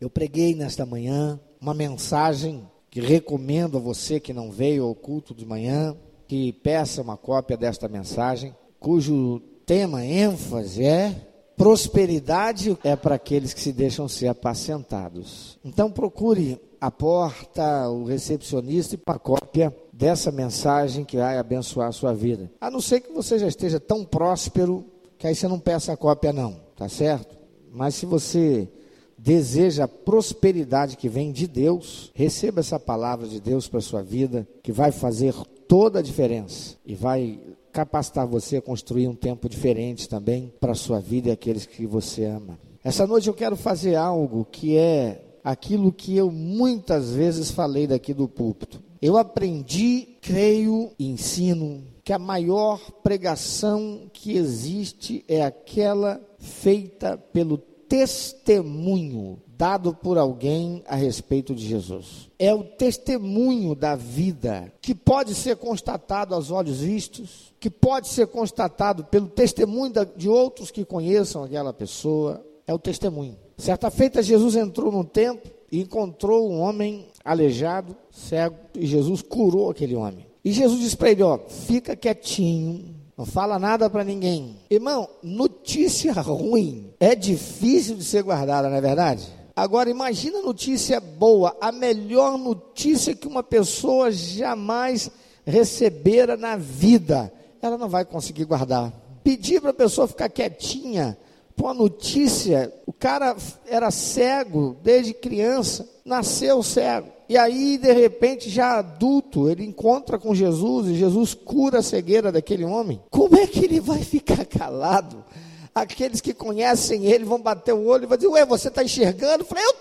Eu preguei nesta manhã uma mensagem que recomendo a você que não veio ao culto de manhã, que peça uma cópia desta mensagem, cujo tema, ênfase é prosperidade é para aqueles que se deixam ser apacentados. Então procure a porta, o recepcionista e uma cópia dessa mensagem que vai abençoar a sua vida. A não ser que você já esteja tão próspero que aí você não peça a cópia não, tá certo? Mas se você deseja a prosperidade que vem de Deus, receba essa palavra de Deus para sua vida, que vai fazer toda a diferença e vai capacitar você a construir um tempo diferente também para a sua vida e aqueles que você ama. Essa noite eu quero fazer algo que é aquilo que eu muitas vezes falei daqui do púlpito. Eu aprendi, creio e ensino que a maior pregação que existe é aquela feita pelo testemunho dado por alguém a respeito de Jesus. É o testemunho da vida que pode ser constatado aos olhos vistos, que pode ser constatado pelo testemunho de outros que conheçam aquela pessoa. É o testemunho. Certa feita, Jesus entrou no templo e encontrou um homem aleijado, cego, e Jesus curou aquele homem. E Jesus disse para ele: Ó, fica quietinho, não fala nada para ninguém. Irmão, notícia ruim é difícil de ser guardada, não é verdade? Agora imagina notícia boa, a melhor notícia que uma pessoa jamais recebera na vida. Ela não vai conseguir guardar. Pedir para a pessoa ficar quietinha, por uma notícia, o cara era cego desde criança, nasceu cego. E aí, de repente, já adulto, ele encontra com Jesus e Jesus cura a cegueira daquele homem. Como é que ele vai ficar calado? Aqueles que conhecem ele vão bater o olho e vão dizer: Ué, você está enxergando? Eu falei: Eu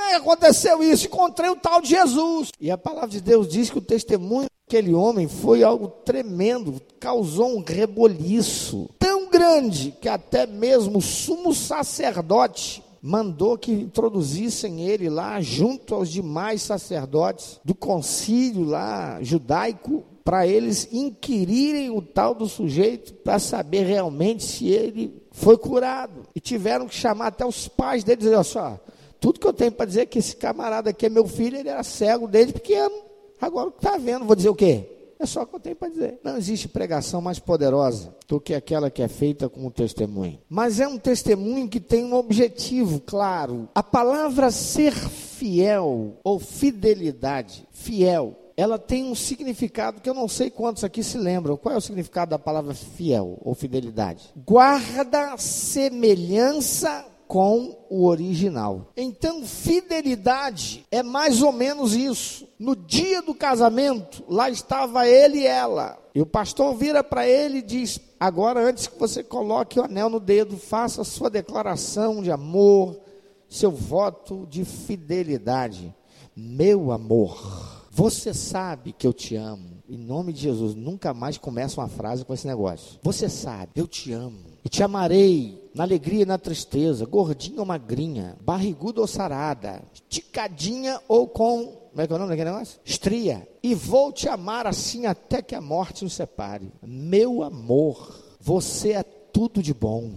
é que aconteceu isso? Encontrei o tal de Jesus. E a palavra de Deus diz que o testemunho daquele homem foi algo tremendo, causou um reboliço tão grande que até mesmo o sumo sacerdote mandou que introduzissem ele lá junto aos demais sacerdotes do concílio lá judaico para eles inquirirem o tal do sujeito para saber realmente se ele foi curado. E tiveram que chamar até os pais dele e dizer, olha só, tudo que eu tenho para dizer é que esse camarada aqui é meu filho, ele era cego desde pequeno. Agora está vendo, vou dizer o quê? É só o que eu tenho para dizer. Não existe pregação mais poderosa do que aquela que é feita com o testemunho. Mas é um testemunho que tem um objetivo claro. A palavra ser fiel ou fidelidade, fiel, ela tem um significado que eu não sei quantos aqui se lembram. Qual é o significado da palavra fiel ou fidelidade? Guarda semelhança com o original. Então, fidelidade é mais ou menos isso. No dia do casamento, lá estava ele e ela. E o pastor vira para ele e diz: Agora, antes que você coloque o anel no dedo, faça sua declaração de amor, seu voto de fidelidade. Meu amor, você sabe que eu te amo. Em nome de Jesus, nunca mais começa uma frase com esse negócio. Você sabe, eu te amo e te amarei na alegria e na tristeza, gordinha ou magrinha, barriguda ou sarada, esticadinha ou com, como é que é o nome daquele negócio? Estria. E vou te amar assim até que a morte nos separe. Meu amor, você é tudo de bom.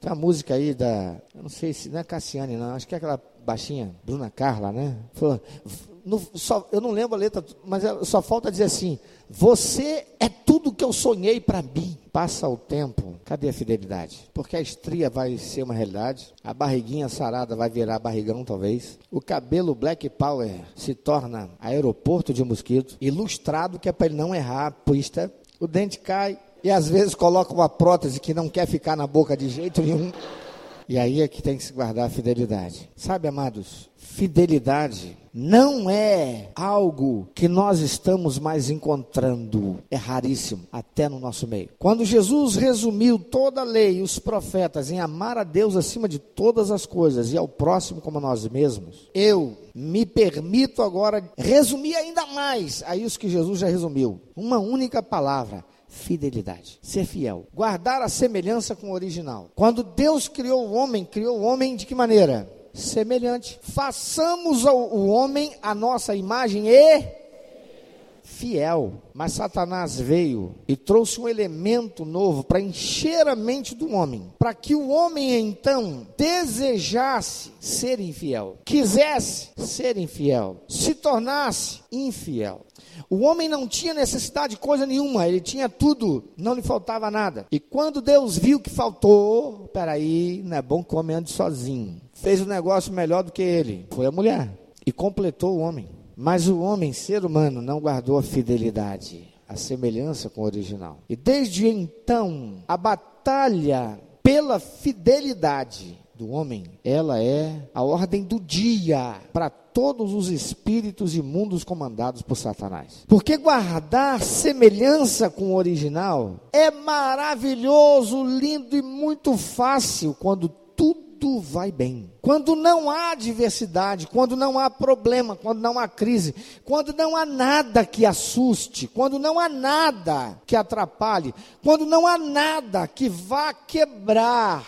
Tem uma música aí da, eu não sei se não é Cassiane, não, acho que é aquela baixinha, Bruna Carla, né? Falou, no, só, eu não lembro a letra, mas só falta dizer assim: Você é tudo que eu sonhei para mim. Passa o tempo, cadê a fidelidade? Porque a estria vai ser uma realidade, a barriguinha sarada vai virar barrigão, talvez. O cabelo Black Power se torna aeroporto de mosquito, ilustrado que é para ele não errar a pista. O dente cai e às vezes coloca uma prótese que não quer ficar na boca de jeito nenhum. E aí é que tem que se guardar a fidelidade. Sabe, amados, fidelidade não é algo que nós estamos mais encontrando, é raríssimo, até no nosso meio. Quando Jesus resumiu toda a lei e os profetas em amar a Deus acima de todas as coisas e ao próximo como nós mesmos, eu me permito agora resumir ainda mais a isso que Jesus já resumiu. Uma única palavra: fidelidade, ser fiel, guardar a semelhança com o original. Quando Deus criou o homem, criou o homem de que maneira? Semelhante. Façamos o homem a nossa imagem e fiel. Mas Satanás veio e trouxe um elemento novo para encher a mente do homem, para que o homem então desejasse ser infiel, quisesse ser infiel, se tornasse infiel. O homem não tinha necessidade de coisa nenhuma, ele tinha tudo, não lhe faltava nada. E quando Deus viu que faltou, peraí, não é bom que o homem ande sozinho. Fez um negócio melhor do que ele, foi a mulher, e completou o homem. Mas o homem, ser humano, não guardou a fidelidade, a semelhança com o original. E desde então, a batalha pela fidelidade do homem, ela é a ordem do dia para todos os espíritos imundos comandados por Satanás. Porque guardar semelhança com o original é maravilhoso, lindo e muito fácil quando tudo vai bem. Quando não há diversidade, quando não há problema, quando não há crise, quando não há nada que assuste, quando não há nada que atrapalhe, quando não há nada que vá quebrar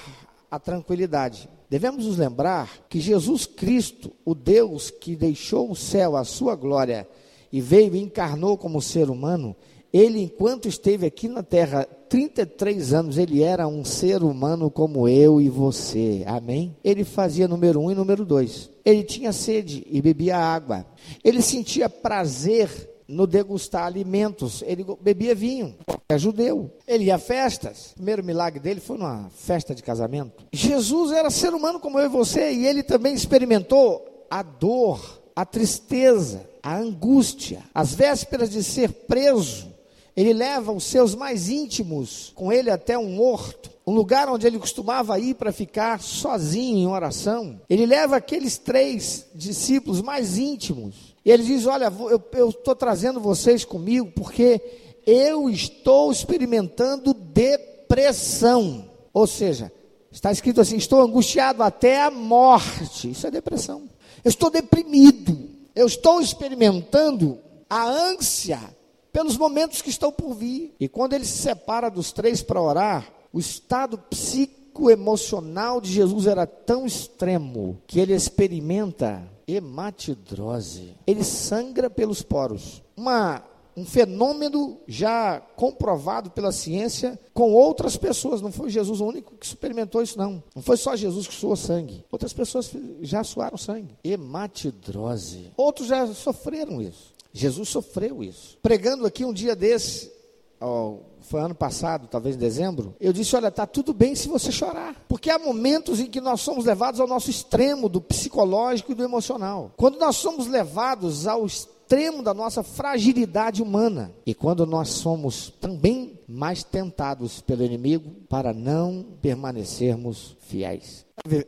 a tranquilidade. Devemos nos lembrar que Jesus Cristo, o Deus que deixou o céu, a sua glória, e veio e encarnou como ser humano, ele, enquanto esteve aqui na terra, 33 anos, ele era um ser humano como eu e você. Amém? Ele fazia número um e número dois. Ele tinha sede e bebia água. Ele sentia prazer no degustar alimentos. Ele bebia vinho, é judeu. Ele ia a festas. O primeiro milagre dele foi numa festa de casamento. Jesus era ser humano como eu e você, e ele também experimentou a dor, a tristeza, a angústia, as vésperas de ser preso. Ele leva os seus mais íntimos com ele até um horto, um lugar onde ele costumava ir para ficar sozinho em oração. Ele leva aqueles três discípulos mais íntimos e ele diz: Olha, eu estou trazendo vocês comigo porque eu estou experimentando depressão. Ou seja, está escrito assim: estou angustiado até a morte. Isso é depressão. Eu estou deprimido. Eu estou experimentando a ânsia pelos momentos que estão por vir. E quando ele se separa dos três para orar, o estado psicoemocional de Jesus era tão extremo que ele experimenta hematidrose. Ele sangra pelos poros. Uma, um fenômeno já comprovado pela ciência com outras pessoas. Não foi Jesus o único que experimentou isso, não. Não foi só Jesus que suou sangue. Outras pessoas já suaram sangue. Hematidrose. Outros já sofreram isso. Jesus sofreu isso. Pregando aqui um dia desse, ó, foi ano passado, talvez em dezembro, eu disse: olha, está tudo bem se você chorar. Porque há momentos em que nós somos levados ao nosso extremo do psicológico e do emocional. Quando nós somos levados ao extremo da nossa fragilidade humana. E quando nós somos também mais tentados pelo inimigo para não permanecermos fiéis.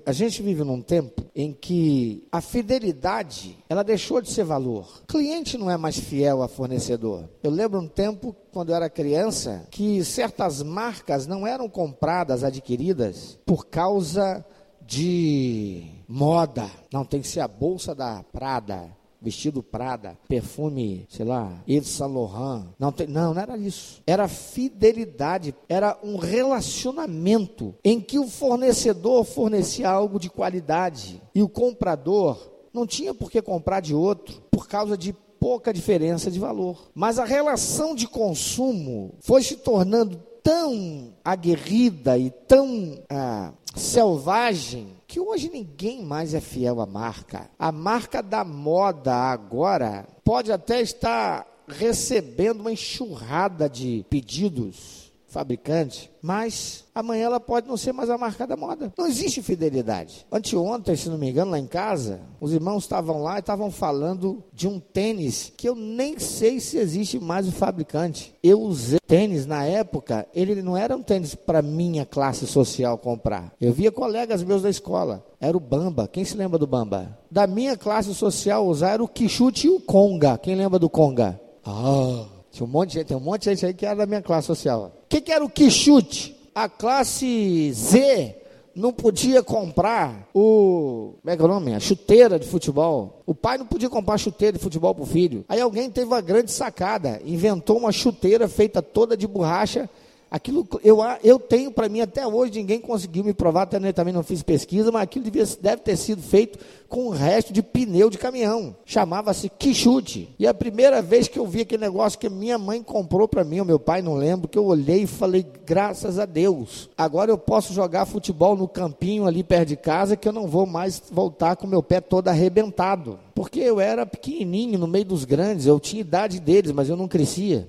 A gente vive num tempo em que a fidelidade, ela deixou de ser valor. O cliente não é mais fiel a fornecedor. Eu lembro um tempo, quando eu era criança, que certas marcas não eram compradas, adquiridas, por causa de moda. Não, tem que ser a bolsa da Prada, vestido Prada, perfume, sei lá, Yves Saint Laurent. Não, não, não era isso. Era fidelidade, era um relacionamento em que o fornecedor fornecia algo de qualidade e o comprador não tinha por que comprar de outro por causa de pouca diferença de valor. Mas a relação de consumo foi se tornando tão aguerrida e tão ah, selvagem que hoje ninguém mais é fiel à marca. A marca da moda agora pode até estar recebendo uma enxurrada de pedidos fabricante, mas amanhã ela pode não ser mais a marca da moda. Não existe fidelidade. Anteontem, se não me engano, lá em casa, os irmãos estavam lá e estavam falando de um tênis que eu nem sei se existe mais o fabricante. Eu usei tênis na época, ele não era um tênis para minha classe social comprar. Eu via colegas meus da escola. Era o Bamba. Quem se lembra do Bamba? Da minha classe social usar era o Quixute e o Conga. Quem lembra do Conga? Ah, tinha um monte de gente, tem um monte de gente aí que era da minha classe social. O que, que era o quichute? A classe Z não podia comprar o. Como é que é o nome? A chuteira de futebol. O pai não podia comprar chuteira de futebol para o filho. Aí alguém teve uma grande sacada, inventou uma chuteira feita toda de borracha Aquilo eu, eu tenho para mim até hoje, ninguém conseguiu me provar, até eu também não fiz pesquisa, mas aquilo devia, deve ter sido feito com o resto de pneu de caminhão. Chamava-se quichute. E a primeira vez que eu vi aquele negócio que minha mãe comprou para mim, o meu pai não lembro, que eu olhei e falei, graças a Deus, agora eu posso jogar futebol no campinho ali perto de casa, que eu não vou mais voltar com meu pé todo arrebentado. Porque eu era pequenininho no meio dos grandes, eu tinha idade deles, mas eu não crescia.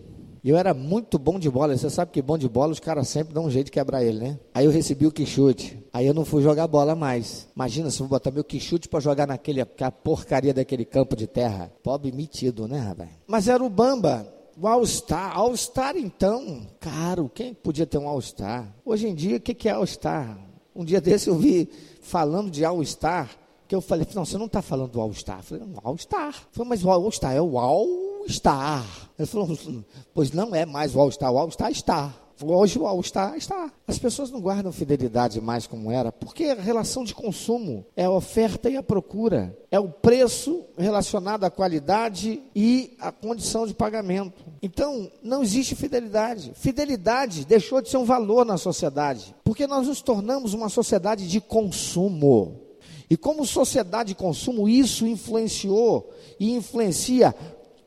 Eu era muito bom de bola. Você sabe que bom de bola, os caras sempre dão um jeito de quebrar ele, né? Aí eu recebi o quichute. Aí eu não fui jogar bola mais. Imagina se eu botar meu quichute para jogar naquele, a porcaria daquele campo de terra. Pobre metido, né, rapaz? Mas era o Bamba. O All-Star. All-Star, então, caro. Quem podia ter um All-Star? Hoje em dia, o que, que é All-Star? Um dia desse eu vi falando de All-Star, que eu falei, não, você não está falando do All-Star. Eu falei, não, All-Star. Falei, mas o All-Star é o All All-Star. Ele falou, pois não é mais o All-Star, o All-Star está. Hoje o All-Star está. As pessoas não guardam fidelidade mais como era, porque a relação de consumo é a oferta e a procura. É o preço relacionado à qualidade e à condição de pagamento. Então, não existe fidelidade. Fidelidade deixou de ser um valor na sociedade, porque nós nos tornamos uma sociedade de consumo. E como sociedade de consumo, isso influenciou e influencia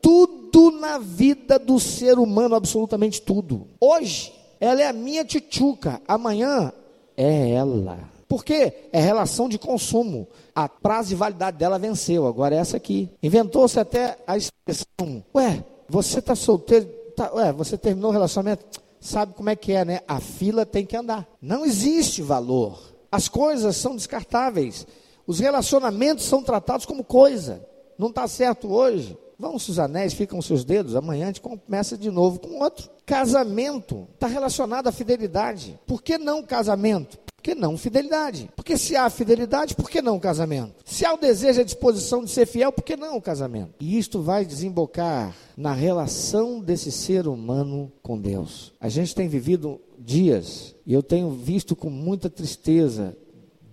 tudo na vida do ser humano, absolutamente tudo. Hoje, ela é a minha tchutchuca, amanhã é ela. Porque é relação de consumo. A prazo de validade dela venceu, agora é essa aqui. Inventou-se até a expressão: Ué, você está solteiro, tá, ué, você terminou o relacionamento, sabe como é que é, né? A fila tem que andar. Não existe valor. As coisas são descartáveis. Os relacionamentos são tratados como coisa. Não está certo hoje. Vão os anéis, ficam seus dedos, amanhã a gente começa de novo com outro. Casamento está relacionado à fidelidade. Por que não casamento? Por que não fidelidade? Porque se há fidelidade, por que não casamento? Se há o desejo e a disposição de ser fiel, por que não o casamento? E isto vai desembocar na relação desse ser humano com Deus. A gente tem vivido dias, e eu tenho visto com muita tristeza,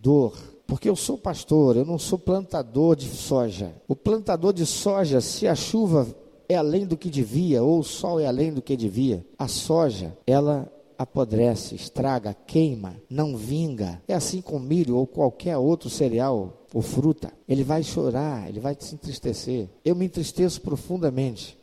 dor, porque eu sou pastor, eu não sou plantador de soja. O plantador de soja, se a chuva é além do que devia, ou o sol é além do que devia, a soja, ela apodrece, estraga, queima, não vinga. É assim com milho ou qualquer outro cereal ou fruta. Ele vai chorar, ele vai se entristecer. Eu me entristeço profundamente.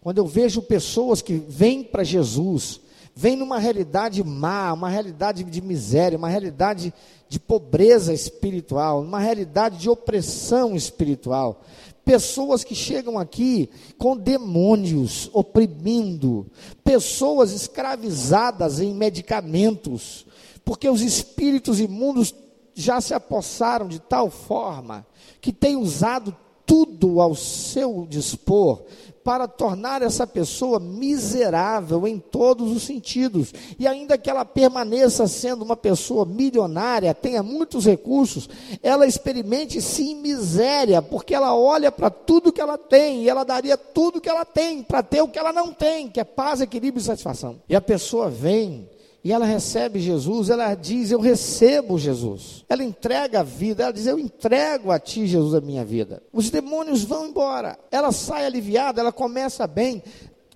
Quando eu vejo pessoas que vêm para Jesus, vêm numa realidade má, uma realidade de miséria, uma realidade de pobreza espiritual, uma realidade de opressão espiritual. Pessoas que chegam aqui com demônios oprimindo, pessoas escravizadas em medicamentos, porque os espíritos imundos já se apossaram de tal forma que têm usado tudo ao seu dispor para tornar essa pessoa miserável em todos os sentidos. E ainda que ela permaneça sendo uma pessoa milionária, tenha muitos recursos, ela experimente sim miséria, porque ela olha para tudo que ela tem e ela daria tudo que ela tem para ter o que ela não tem, que é paz, equilíbrio e satisfação. E a pessoa vem e ela recebe Jesus, ela diz: Eu recebo Jesus. Ela entrega a vida, ela diz: Eu entrego a ti, Jesus, a minha vida. Os demônios vão embora. Ela sai aliviada, ela começa bem.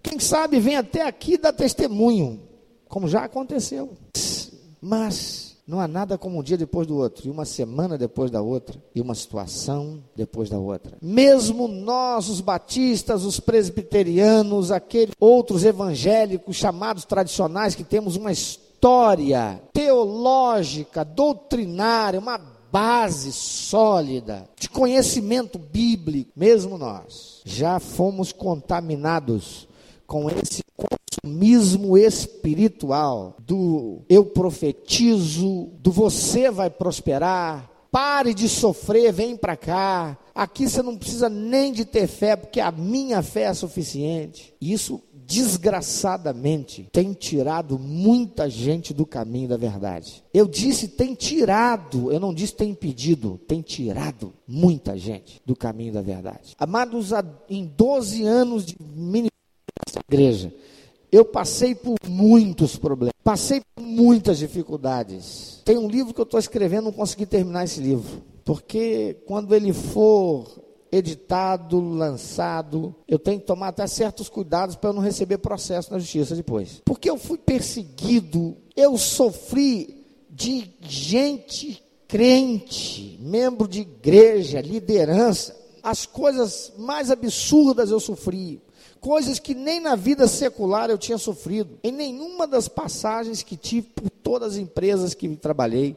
Quem sabe vem até aqui dá testemunho, como já aconteceu. Mas não há nada como um dia depois do outro, e uma semana depois da outra, e uma situação depois da outra. Mesmo nós, os batistas, os presbiterianos, aqueles outros evangélicos chamados tradicionais, que temos uma história teológica, doutrinária, uma base sólida de conhecimento bíblico, mesmo nós já fomos contaminados com esse consumismo espiritual do eu profetizo, do você vai prosperar, pare de sofrer, vem para cá. Aqui você não precisa nem de ter fé, porque a minha fé é suficiente. Isso desgraçadamente tem tirado muita gente do caminho da verdade. Eu disse tem tirado, eu não disse tem impedido, tem tirado muita gente do caminho da verdade. Amados, em 12 anos de ministério nessa igreja, eu passei por muitos problemas, passei por muitas dificuldades. Tem um livro que eu estou escrevendo, não consegui terminar esse livro, porque quando ele for editado, lançado. Eu tenho que tomar até certos cuidados para não receber processo na justiça depois. Porque eu fui perseguido, eu sofri de gente crente, membro de igreja, liderança. As coisas mais absurdas eu sofri coisas que nem na vida secular eu tinha sofrido. Em nenhuma das passagens que tive por todas as empresas que trabalhei,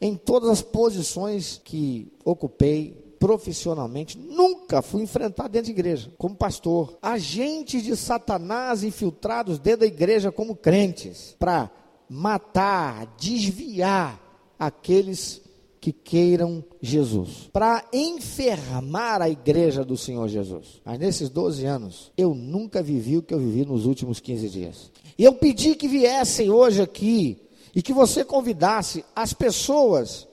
em todas as posições que ocupei profissionalmente, nunca fui enfrentar dentro de igreja, como pastor. Agentes de Satanás infiltrados dentro da igreja como crentes, para matar, desviar aqueles que queiram Jesus, para enfermar a igreja do Senhor Jesus. Mas nesses 12 anos, eu nunca vivi o que eu vivi nos últimos 15 dias. E eu pedi que viessem hoje aqui e que você convidasse as pessoas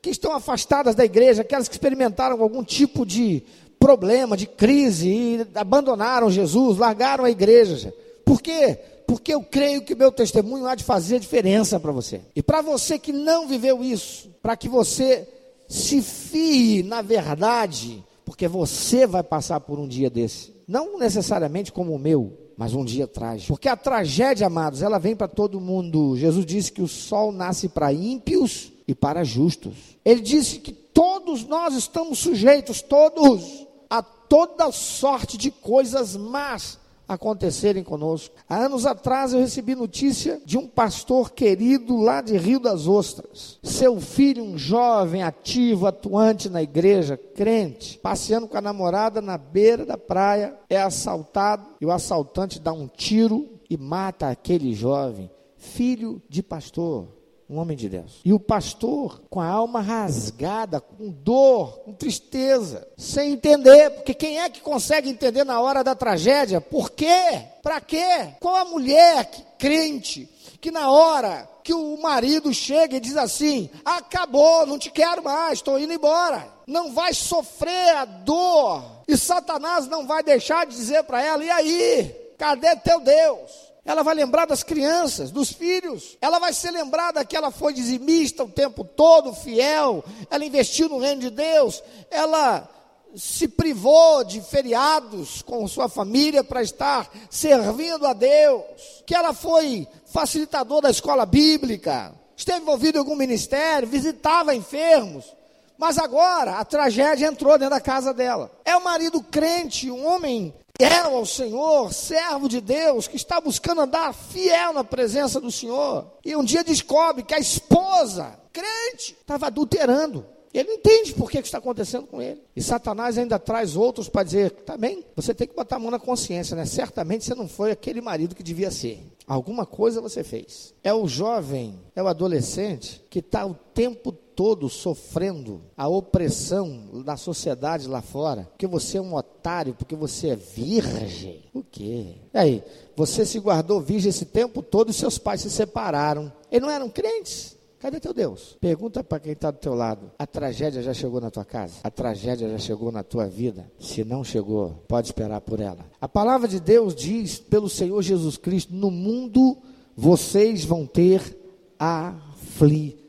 que estão afastadas da igreja, aquelas que experimentaram algum tipo de problema, de crise e abandonaram Jesus, largaram a igreja. Por quê? Porque eu creio que meu testemunho há de fazer diferença para você. E para você que não viveu isso, para que você se fie na verdade, porque você vai passar por um dia desse. Não necessariamente como o meu, mas um dia trágico. Porque a tragédia, amados, ela vem para todo mundo. Jesus disse que o sol nasce para ímpios e para justos. Ele disse que todos nós estamos sujeitos, todos, a toda sorte de coisas más acontecerem conosco. Há anos atrás eu recebi notícia de um pastor querido lá de Rio das Ostras. Seu filho, um jovem ativo, atuante na igreja, crente, passeando com a namorada na beira da praia, é assaltado e o assaltante dá um tiro e mata aquele jovem, filho de pastor um homem de Deus. E o pastor, com a alma rasgada, com dor, com tristeza, sem entender, porque quem é que consegue entender na hora da tragédia? Por quê? Para quê? Qual a mulher que, crente que na hora que o marido chega e diz assim: acabou, não te quero mais, estou indo embora. Não vai sofrer a dor. E Satanás não vai deixar de dizer para ela: e aí? Cadê teu Deus? Ela vai lembrar das crianças, dos filhos. Ela vai ser lembrada que ela foi dizimista o tempo todo, fiel. Ela investiu no reino de Deus. Ela se privou de feriados com sua família para estar servindo a Deus. Que ela foi facilitador da escola bíblica. Esteve envolvido em algum ministério, visitava enfermos. Mas agora a tragédia entrou dentro da casa dela. É o marido crente, um homem fiel ao Senhor, servo de Deus, que está buscando andar fiel na presença do Senhor, e um dia descobre que a esposa, crente, estava adulterando. Ele não entende por que está acontecendo com ele. E Satanás ainda traz outros para dizer: também, você tem que botar a mão na consciência, né? Certamente você não foi aquele marido que devia ser. Alguma coisa você fez. É o jovem, é o adolescente que está o tempo todo sofrendo a opressão da sociedade lá fora, porque você é um otário, porque você é virgem. O quê? E aí, você se guardou virgem esse tempo todo e seus pais se separaram. Eles não eram crentes. Cadê teu Deus? Pergunta para quem está do teu lado. A tragédia já chegou na tua casa? A tragédia já chegou na tua vida? Se não chegou, pode esperar por ela. A palavra de Deus diz pelo Senhor Jesus Cristo: no mundo vocês vão ter aflições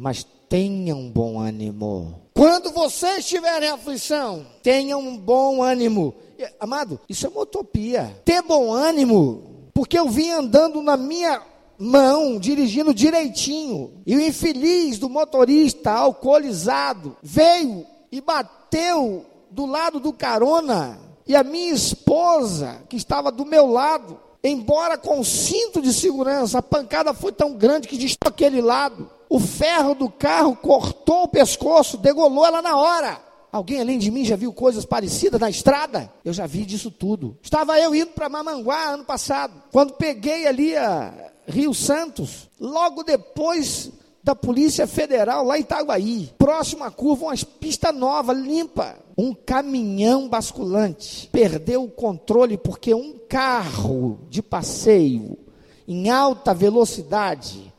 mas tenham bom ânimo. Quando vocês tiverem aflição, tenham um bom ânimo. Amado, isso é uma utopia. Ter bom ânimo, porque eu vim andando na minha mão, dirigindo direitinho, e o infeliz do motorista alcoolizado veio e bateu do lado do carona, e a minha esposa, que estava do meu lado, embora com cinto de segurança, a pancada foi tão grande que distou aquele lado o ferro do carro cortou o pescoço, degolou ela na hora. Alguém além de mim já viu coisas parecidas na estrada? Eu já vi disso tudo. Estava eu indo para Mamanguá ano passado, quando peguei ali a Rio Santos, logo depois da Polícia Federal lá em Itaguaí. Próxima curva, uma pista nova, limpa. Um caminhão basculante perdeu o controle porque um carro de passeio em alta velocidade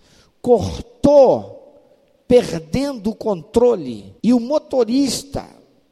cortou, perdendo o controle, e o motorista,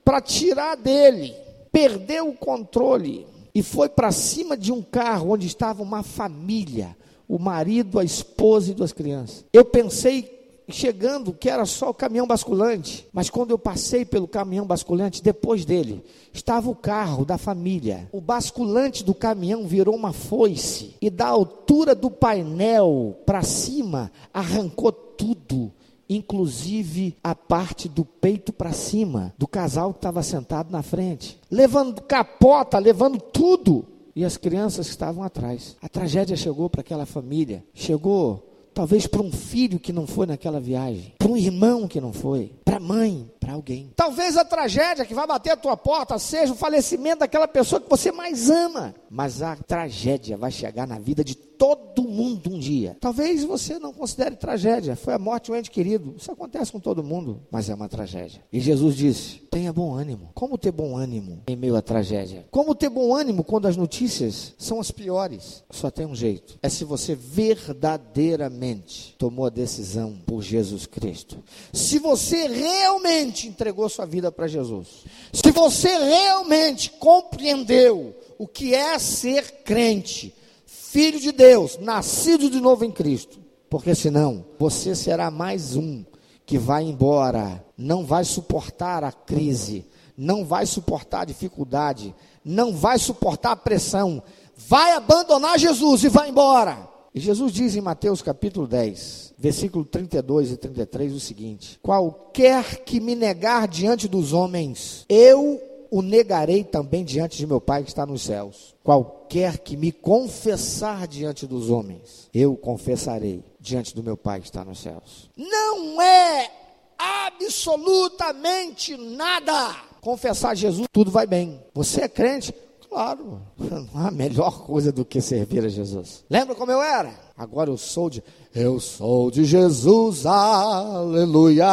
para tirar dele, perdeu o controle e foi para cima de um carro onde estava uma família, o marido, a esposa e duas crianças. Eu pensei chegando que era só o caminhão basculante. Mas quando eu passei pelo caminhão basculante, depois dele, estava o carro da família. O basculante do caminhão virou uma foice e da altura do painel para cima arrancou tudo inclusive a parte do peito para cima do casal que estava sentado na frente, levando capota, levando tudo. E as crianças estavam atrás. A tragédia chegou para aquela família, chegou talvez para um filho que não foi naquela viagem, para um irmão que não foi, para a mãe, alguém. Talvez a tragédia que vai bater a tua porta seja o falecimento daquela pessoa que você mais ama, mas a tragédia vai chegar na vida de todo mundo um dia. Talvez você não considere tragédia, foi a morte de um ente querido. Isso acontece com todo mundo, mas é uma tragédia. E Jesus disse: tenha bom ânimo. Como ter bom ânimo em meio à tragédia? Como ter bom ânimo quando as notícias são as piores? Só tem um jeito: é se você verdadeiramente tomou a decisão por Jesus Cristo. Se você realmente entregou sua vida para Jesus. Se você realmente compreendeu o que é ser crente, filho de Deus, nascido de novo em Cristo. Porque senão você será mais um que vai embora, não vai suportar a crise, não vai suportar a dificuldade, não vai suportar a pressão, vai abandonar Jesus e vai embora. E Jesus diz em Mateus capítulo 10, versículo 32 e 33 o seguinte: Qualquer que me negar diante dos homens, eu o negarei também diante de meu Pai que está nos céus. Qualquer que me confessar diante dos homens, eu confessarei diante do meu Pai que está nos céus. Não é absolutamente nada. Confessar Jesus, tudo vai bem. Você é crente? Claro, não há melhor coisa do que servir a Jesus. Lembra como eu era? Agora eu sou de, eu sou de Jesus, aleluia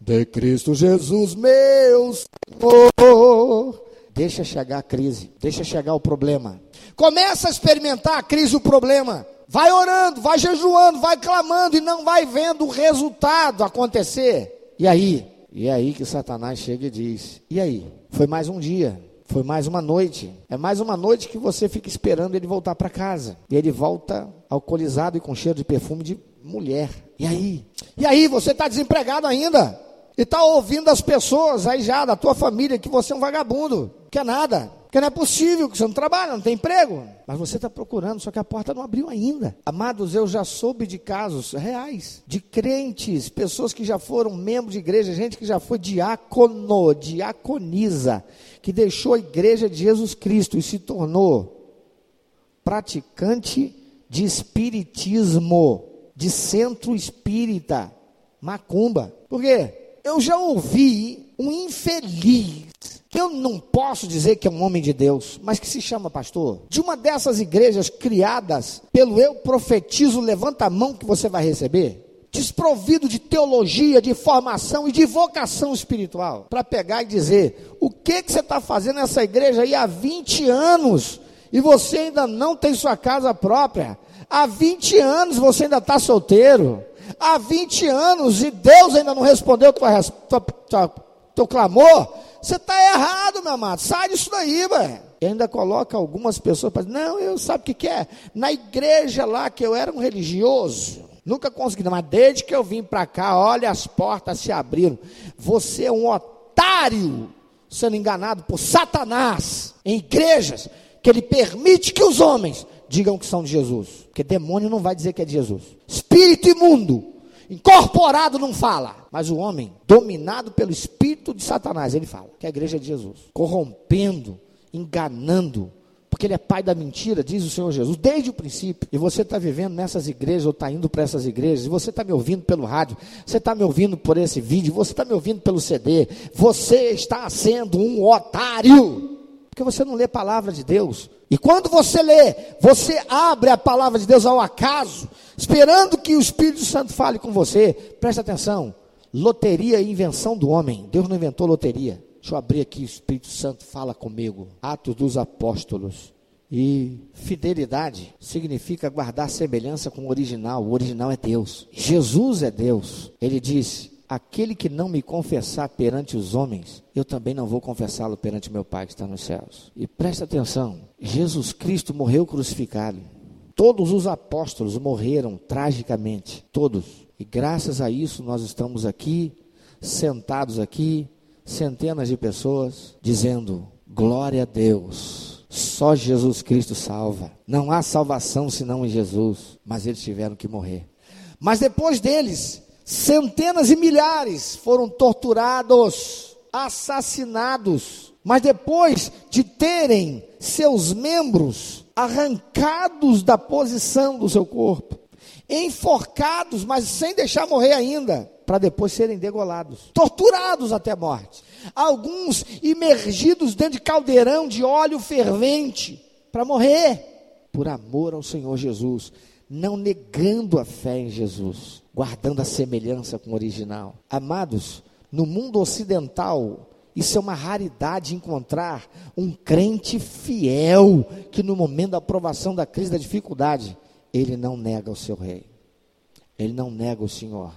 de Cristo Jesus, meu Senhor. Deixa chegar a crise, deixa chegar o problema. Começa a experimentar a crise, o problema. Vai orando, vai jejuando, vai clamando e não vai vendo o resultado acontecer. E aí? E aí que Satanás chega e diz: E aí? Foi mais um dia, foi mais uma noite. É mais uma noite que você fica esperando ele voltar para casa. E ele volta alcoolizado e com cheiro de perfume de mulher. E aí? E aí, você está desempregado ainda? E está ouvindo as pessoas aí já, da tua família, que você é um vagabundo, que é nada. Que não é possível, que você não trabalha, não tem emprego. Mas você está procurando, só que a porta não abriu ainda. Amados, eu já soube de casos reais, de crentes, pessoas que já foram membros de igreja, gente que já foi diácono, diaconisa, que deixou a igreja de Jesus Cristo e se tornou praticante de espiritismo, de centro espírita, macumba. Por quê? eu já ouvi um infeliz, que eu não posso dizer que é um homem de Deus, mas que se chama pastor, de uma dessas igrejas criadas pelo eu profetizo, levanta a mão que você vai receber. Desprovido de teologia, de formação e de vocação espiritual, para pegar e dizer: o que, que você está fazendo nessa igreja aí há 20 anos? E você ainda não tem sua casa própria? Há 20 anos você ainda está solteiro? Há 20 anos e Deus ainda não respondeu tua, tua, tua, teu clamor, você está errado, meu amado. Sai disso daí, velho. E ainda coloca algumas pessoas para não, eu sabe o que, que é? Na igreja lá que eu era um religioso, nunca consegui, mas desde que eu vim para cá, olha, as portas se abriram. Você é um otário sendo enganado por Satanás em igrejas que ele permite que os homens digam que são de Jesus. Porque demônio não vai dizer que é de Jesus. Espírito imundo, incorporado não fala. Mas o homem, dominado pelo espírito de Satanás, ele fala que é a igreja de Jesus. Corrompendo, enganando. Porque ele é pai da mentira, diz o Senhor Jesus, desde o princípio. E você está vivendo nessas igrejas, ou está indo para essas igrejas, e você está me ouvindo pelo rádio, você está me ouvindo por esse vídeo, você está me ouvindo pelo CD. Você está sendo um otário. Porque você não lê a palavra de Deus. E quando você lê, você abre a palavra de Deus ao acaso, esperando que o Espírito Santo fale com você. Presta atenção. Loteria é invenção do homem. Deus não inventou loteria. Deixa eu abrir aqui, o Espírito Santo fala comigo. Atos dos Apóstolos. E fidelidade significa guardar semelhança com o original. O original é Deus. Jesus é Deus. Ele disse: Aquele que não me confessar perante os homens, eu também não vou confessá-lo perante meu Pai que está nos céus. E presta atenção: Jesus Cristo morreu crucificado. Todos os apóstolos morreram tragicamente, todos. E graças a isso nós estamos aqui, sentados aqui, centenas de pessoas, dizendo: glória a Deus. Só Jesus Cristo salva. Não há salvação senão em Jesus. Mas eles tiveram que morrer. Mas depois deles, centenas e milhares foram torturados, assassinados. Mas depois de terem seus membros arrancados da posição do seu corpo, enforcados, mas sem deixar morrer ainda, para depois serem degolados, torturados até morte. Alguns imergidos dentro de caldeirão de óleo fervente para morrer por amor ao Senhor Jesus, não negando a fé em Jesus, guardando a semelhança com o original. Amados, no mundo ocidental, isso é uma raridade encontrar um crente fiel que no momento da aprovação da crise da dificuldade, ele não nega o seu rei. Ele não nega o Senhor.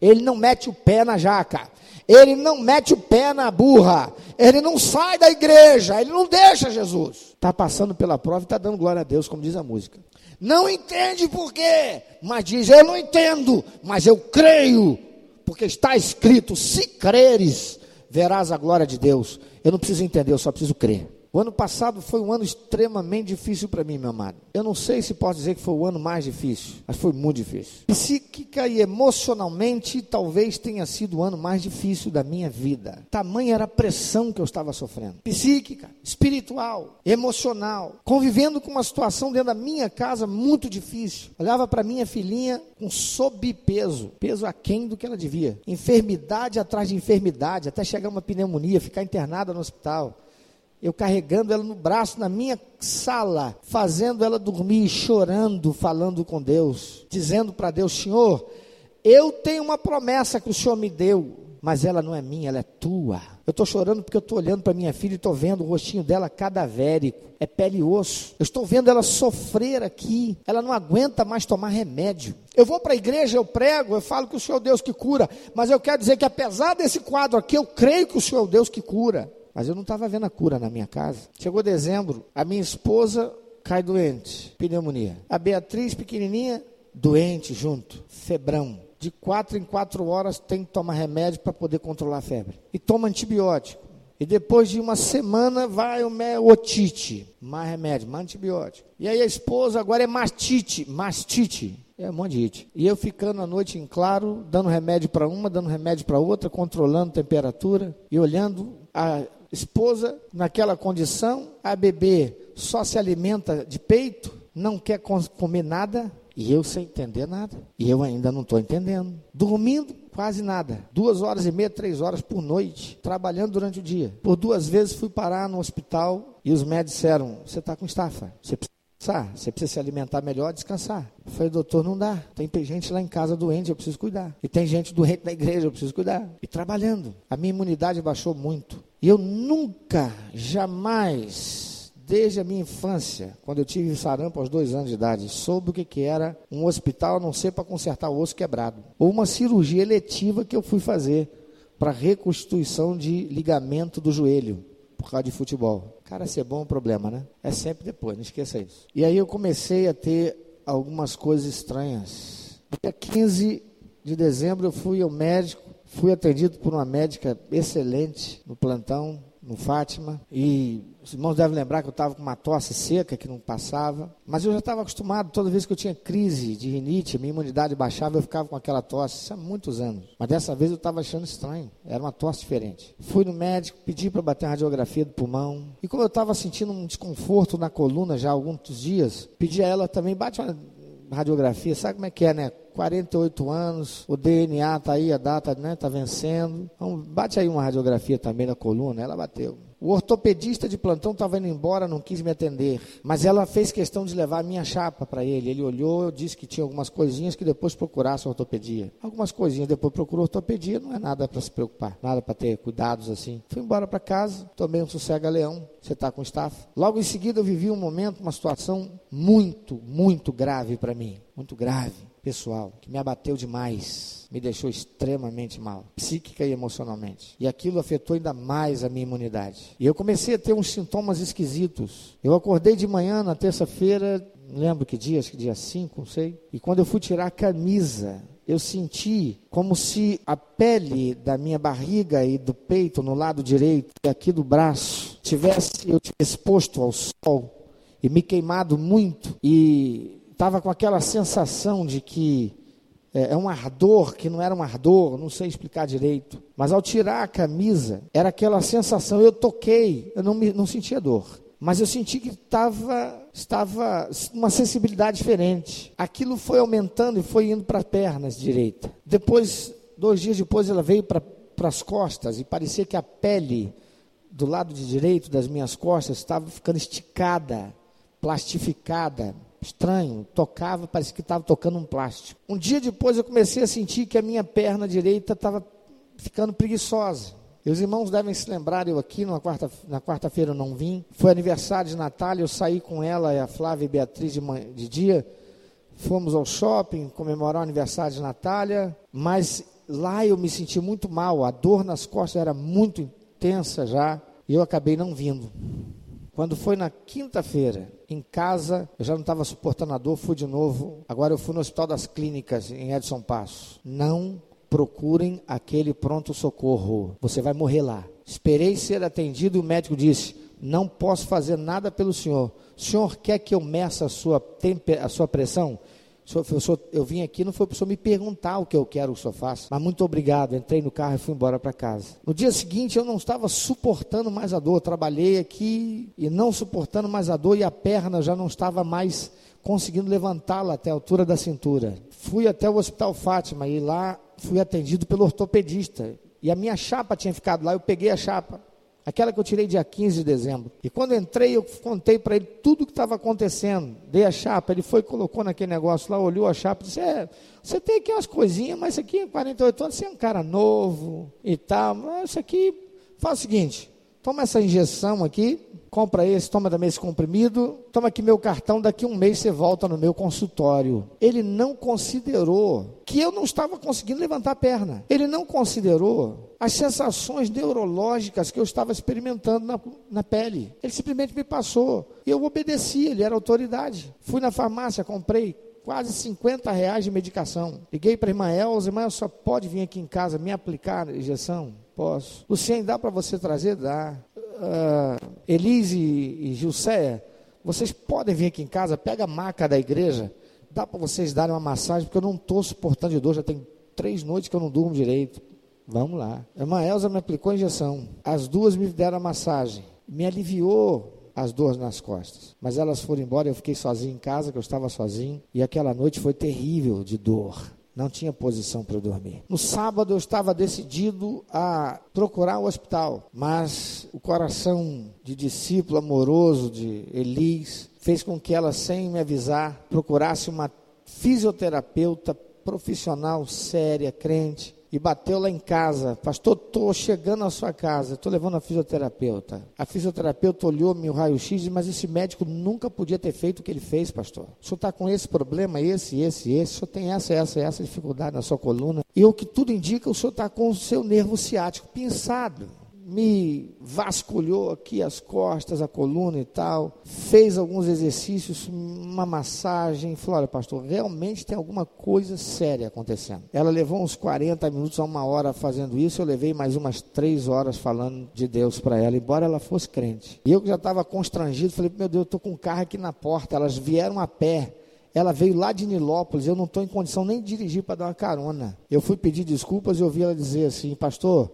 Ele não mete o pé na jaca. Ele não mete o pé na burra. Ele não sai da igreja. Ele não deixa Jesus. Está passando pela prova e está dando glória a Deus, como diz a música. Não entende por quê, mas diz: Eu não entendo, mas eu creio, porque está escrito: Se creres, verás a glória de Deus. Eu não preciso entender, eu só preciso crer. O ano passado foi um ano extremamente difícil para mim, meu amado. Eu não sei se posso dizer que foi o ano mais difícil, mas foi muito difícil. Psíquica e emocionalmente, talvez tenha sido o ano mais difícil da minha vida. Tamanha era a pressão que eu estava sofrendo. Psíquica, espiritual, emocional. Convivendo com uma situação dentro da minha casa muito difícil. Olhava para minha filhinha com sobrepeso, peso aquém do que ela devia. Enfermidade atrás de enfermidade, até chegar uma pneumonia, ficar internada no hospital eu carregando ela no braço na minha sala, fazendo ela dormir, chorando, falando com Deus, dizendo para Deus: Senhor, eu tenho uma promessa que o Senhor me deu, mas ela não é minha, ela é tua. Eu estou chorando porque eu estou olhando para minha filha e estou vendo o rostinho dela cadavérico, é pele e osso. Eu estou vendo ela sofrer aqui, ela não aguenta mais tomar remédio. Eu vou para a igreja, eu prego, eu falo que o Senhor é Deus que cura, mas eu quero dizer que apesar desse quadro aqui, eu creio que o Senhor é Deus que cura. Mas eu não estava vendo a cura na minha casa. Chegou dezembro, a minha esposa cai doente, pneumonia. A Beatriz, pequenininha, doente junto, febrão. De quatro em quatro horas tem que tomar remédio para poder controlar a febre. E toma antibiótico. E depois de uma semana vai o otite, mais remédio, mais antibiótico. E aí a esposa agora é mastite, mastite. É um monte de it. E eu ficando a noite em claro, dando remédio para uma, dando remédio para outra, controlando temperatura e olhando a esposa naquela condição, a bebê só se alimenta de peito, não quer comer nada, e eu sem entender nada. E eu ainda não estou entendendo. Dormindo quase nada. Duas horas e meia, três horas por noite. Trabalhando durante o dia. Por duas vezes fui parar no hospital e os médicos disseram: Você está com estafa. Você precisa descansar. Você precisa se alimentar melhor, descansar. Eu falei, doutor, não dá. Tem gente lá em casa doente, eu preciso cuidar. E tem gente doente na igreja, eu preciso cuidar. E trabalhando. A minha imunidade baixou muito. E eu nunca, jamais, desde a minha infância, quando eu tive sarampo aos dois anos de idade, soube o que, que era um hospital, a não ser para consertar o osso quebrado. Ou uma cirurgia eletiva que eu fui fazer para reconstituição de ligamento do joelho por causa de futebol. Cara, ser bom é um problema, né? É sempre depois, não esqueça isso. E aí eu comecei a ter algumas coisas estranhas. Dia 15 de dezembro eu fui ao médico, fui atendido por uma médica excelente no plantão, no Fátima, e os irmãos devem lembrar que eu estava com uma tosse seca que não passava, mas eu já estava acostumado, toda vez que eu tinha crise de rinite, minha imunidade baixava, eu ficava com aquela tosse, isso há muitos anos. Mas dessa vez eu estava achando estranho, era uma tosse diferente. Fui no médico, pedi para bater uma radiografia do pulmão, e como eu estava sentindo um desconforto na coluna já há alguns dias, pedi a ela também, bate uma radiografia, sabe como é que é, né? 48 anos, o DNA está aí, a data né, está vencendo. Então, bate aí uma radiografia também na coluna, ela bateu. O ortopedista de plantão estava indo embora, não quis me atender. Mas ela fez questão de levar a minha chapa para ele. Ele olhou, disse que tinha algumas coisinhas que depois procurasse ortopedia. Algumas coisinhas, depois procurou ortopedia, não é nada para se preocupar, nada para ter cuidados assim. Fui embora para casa, tomei um sossega-leão. Você está com staff? Logo em seguida eu vivi um momento, uma situação muito, muito grave para mim. Muito grave pessoal que me abateu demais, me deixou extremamente mal, psíquica e emocionalmente. E aquilo afetou ainda mais a minha imunidade. E eu comecei a ter uns sintomas esquisitos. Eu acordei de manhã na terça-feira, lembro que dia, acho que dia 5, não sei. E quando eu fui tirar a camisa, eu senti como se a pele da minha barriga e do peito no lado direito e aqui do braço tivesse eu tivesse exposto ao sol e me queimado muito e estava com aquela sensação de que é, é, um ardor que não era um ardor, não sei explicar direito. Mas ao tirar a camisa, era aquela sensação, eu toquei, eu não, me, não sentia dor. Mas eu senti que tava, estava uma sensibilidade diferente. Aquilo foi aumentando e foi indo para as pernas direita. Depois, dois dias depois, ela veio para as costas e parecia que a pele do lado de direito das minhas costas estava ficando esticada, plastificada estranho, tocava, parecia que estava tocando um plástico. Um dia depois eu comecei a sentir que a minha perna direita estava ficando preguiçosa. E os irmãos devem se lembrar, eu aqui na quarta, na quarta-feira eu não vim. Foi aniversário de Natália, eu saí com ela, a Flávia e Beatriz de, de dia. Fomos ao shopping comemorar o aniversário de Natália, mas lá eu me senti muito mal, a dor nas costas era muito intensa já, e eu acabei não vindo. Quando foi na quinta-feira, em casa, eu já não estava suportando a dor, fui de novo. Agora eu fui no Hospital das Clínicas, em Edson Passo. Não procurem aquele pronto-socorro. Você vai morrer lá. Esperei ser atendido e o médico disse: Não posso fazer nada pelo senhor. O senhor quer que eu meça a sua, a sua pressão? Eu vim aqui, não foi para o senhor me perguntar o que eu quero que o senhor faça, mas muito obrigado. Entrei no carro e fui embora para casa. No dia seguinte, eu não estava suportando mais a dor. trabalhei aqui e não suportando mais a dor, e a perna já não estava mais conseguindo levantá-la até a altura da cintura. Fui até o Hospital Fátima e lá fui atendido pelo ortopedista. E a minha chapa tinha ficado lá, eu peguei a chapa. Aquela que eu tirei dia 15 de dezembro. E quando entrei, eu contei para ele tudo o que estava acontecendo. Dei a chapa, ele foi, colocou naquele negócio lá, olhou a chapa e disse: É, você tem aqui umas coisinhas, mas isso aqui, 48 anos, você é um cara novo e tal. Mas isso aqui, faz o seguinte: toma essa injeção aqui, compra esse, toma também esse comprimido, toma aqui meu cartão, daqui um mês você volta no meu consultório. Ele não considerou que eu não estava conseguindo levantar a perna. Ele não considerou as sensações neurológicas que eu estava experimentando na, na pele. Ele simplesmente me passou. E eu obedeci, ele era autoridade. Fui na farmácia, comprei quase 50 reais de medicação. Liguei para a irmã Elza, irmã, só pode vir aqui em casa me aplicar a injeção? Posso. Luciene, dá para você trazer? Dá uh, Elise e Gilceia, vocês podem vir aqui em casa, pega a maca da igreja, dá para vocês darem uma massagem, porque eu não estou suportando de dor, já tem três noites que eu não durmo direito. Vamos lá. A irmã Elza me aplicou a injeção. As duas me deram a massagem. Me aliviou as dores nas costas. Mas elas foram embora, eu fiquei sozinho em casa, que eu estava sozinho. E aquela noite foi terrível de dor. Não tinha posição para dormir. No sábado eu estava decidido a procurar o hospital, mas o coração de discípulo amoroso de Elis fez com que ela, sem me avisar, procurasse uma fisioterapeuta profissional séria, crente, e bateu lá em casa, pastor, estou chegando à sua casa, estou levando a fisioterapeuta. A fisioterapeuta olhou meu raio-x e disse, mas esse médico nunca podia ter feito o que ele fez, pastor. O senhor está com esse problema, esse, esse, esse, o senhor tem essa, essa, essa dificuldade na sua coluna. E o que tudo indica, o senhor está com o seu nervo ciático pinçado me vasculhou aqui as costas, a coluna e tal, fez alguns exercícios, uma massagem, falou: olha, pastor, realmente tem alguma coisa séria acontecendo. Ela levou uns 40 minutos a uma hora fazendo isso, eu levei mais umas três horas falando de Deus para ela, embora ela fosse crente. E eu já estava constrangido, falei: meu Deus, eu estou com um carro aqui na porta, elas vieram a pé. Ela veio lá de Nilópolis, eu não estou em condição nem de dirigir para dar uma carona. Eu fui pedir desculpas e ouvi ela dizer assim, pastor,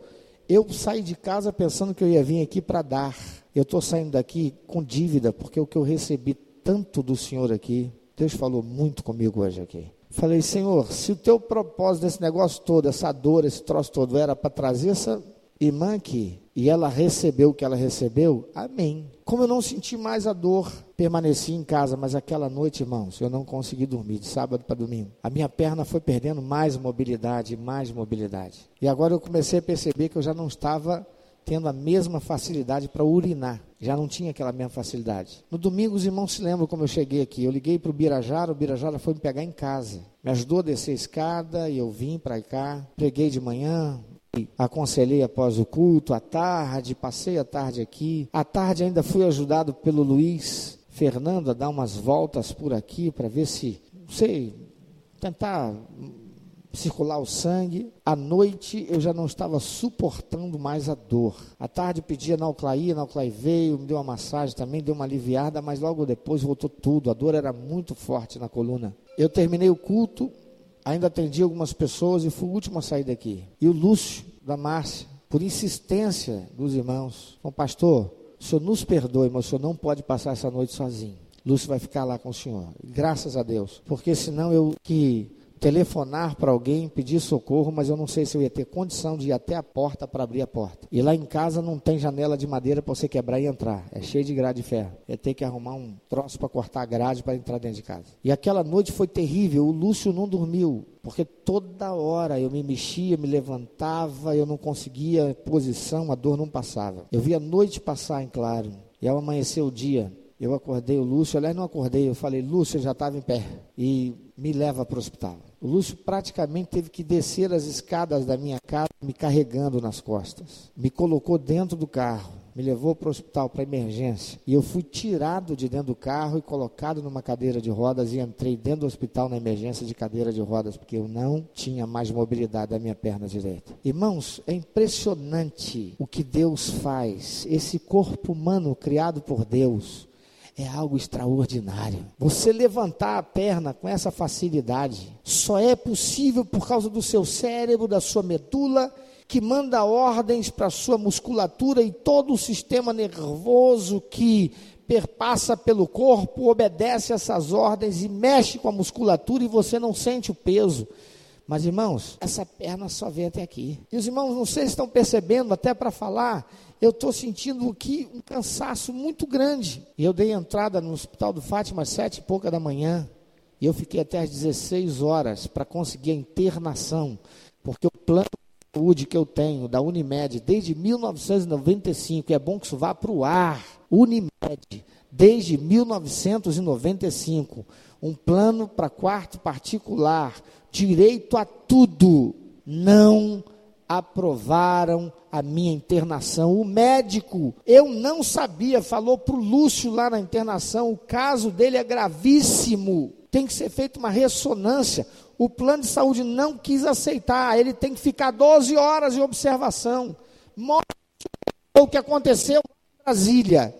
eu saí de casa pensando que eu ia vir aqui para dar. Eu estou saindo daqui com dívida, porque o que eu recebi tanto do Senhor aqui, Deus falou muito comigo hoje aqui. Falei, Senhor, se o teu propósito desse negócio todo, essa dor, esse troço todo, era para trazer essa irmã aqui, e ela recebeu o que ela recebeu, amém. Como eu não senti mais a dor, permaneci em casa, mas aquela noite, irmãos, eu não consegui dormir, de sábado para domingo. A minha perna foi perdendo mais mobilidade, mais mobilidade. E agora eu comecei a perceber que eu já não estava tendo a mesma facilidade para urinar. Já não tinha aquela mesma facilidade. No domingo, os irmãos se lembram como eu cheguei aqui. Eu liguei para o Birajara, o Birajara foi me pegar em casa. Me ajudou a descer a escada e eu vim para cá. Preguei de manhã, aconselhei após o culto, à tarde, passei a tarde aqui. À tarde ainda fui ajudado pelo Luiz Fernando a dar umas voltas por aqui para ver se, não sei, tentar circular o sangue. À noite eu já não estava suportando mais a dor. À tarde pedia Nauclaí, Nauclaí veio, me deu uma massagem também, deu uma aliviada, mas logo depois voltou tudo. A dor era muito forte na coluna. Eu terminei o culto, ainda atendi algumas pessoas e fui o último a sair daqui. E o Lúcio, da Márcia, por insistência dos irmãos, falou, pastor, o senhor nos perdoe, mas o senhor não pode passar essa noite sozinho. Lúcio vai ficar lá com o senhor. Graças a Deus. Porque senão eu que telefonar para alguém, pedir socorro, mas eu não sei se eu ia ter condição de ir até a porta para abrir a porta. E lá em casa não tem janela de madeira para você quebrar e entrar. É cheio de grade de ferro. Eu ter que arrumar um troço para cortar a grade para entrar dentro de casa. E aquela noite foi terrível. O Lúcio não dormiu. Porque toda hora eu me mexia, me levantava, eu não conseguia posição, a dor não passava. Eu via a noite passar em claro. E ao amanhecer o dia, eu acordei o Lúcio, aliás, não acordei, eu falei, Lúcio já estava em pé e me leva para o hospital. O Lúcio praticamente teve que descer as escadas da minha casa, me carregando nas costas. Me colocou dentro do carro, me levou para o hospital para emergência. E eu fui tirado de dentro do carro e colocado numa cadeira de rodas e entrei dentro do hospital na emergência de cadeira de rodas, porque eu não tinha mais mobilidade da minha perna direita. Irmãos, é impressionante o que Deus faz. Esse corpo humano criado por Deus é algo extraordinário. Você levantar a perna com essa facilidade só é possível por causa do seu cérebro, da sua medula, que manda ordens para a sua musculatura e todo o sistema nervoso que perpassa pelo corpo obedece essas ordens e mexe com a musculatura e você não sente o peso. Mas irmãos, essa perna só vem até aqui. E os irmãos, não sei se estão percebendo, até para falar, eu estou sentindo aqui um cansaço muito grande. E eu dei entrada no hospital do Fátima às sete e pouca da manhã. E eu fiquei até às 16 horas para conseguir a internação. Porque o plano de saúde que eu tenho da Unimed desde 1995, e é bom que isso vá para o ar. Unimed, desde 1995. Um plano para quarto particular, direito a tudo. Não aprovaram a minha internação. O médico, eu não sabia, falou para o Lúcio lá na internação: o caso dele é gravíssimo, tem que ser feita uma ressonância. O plano de saúde não quis aceitar, ele tem que ficar 12 horas de observação. Mostra o que aconteceu em Brasília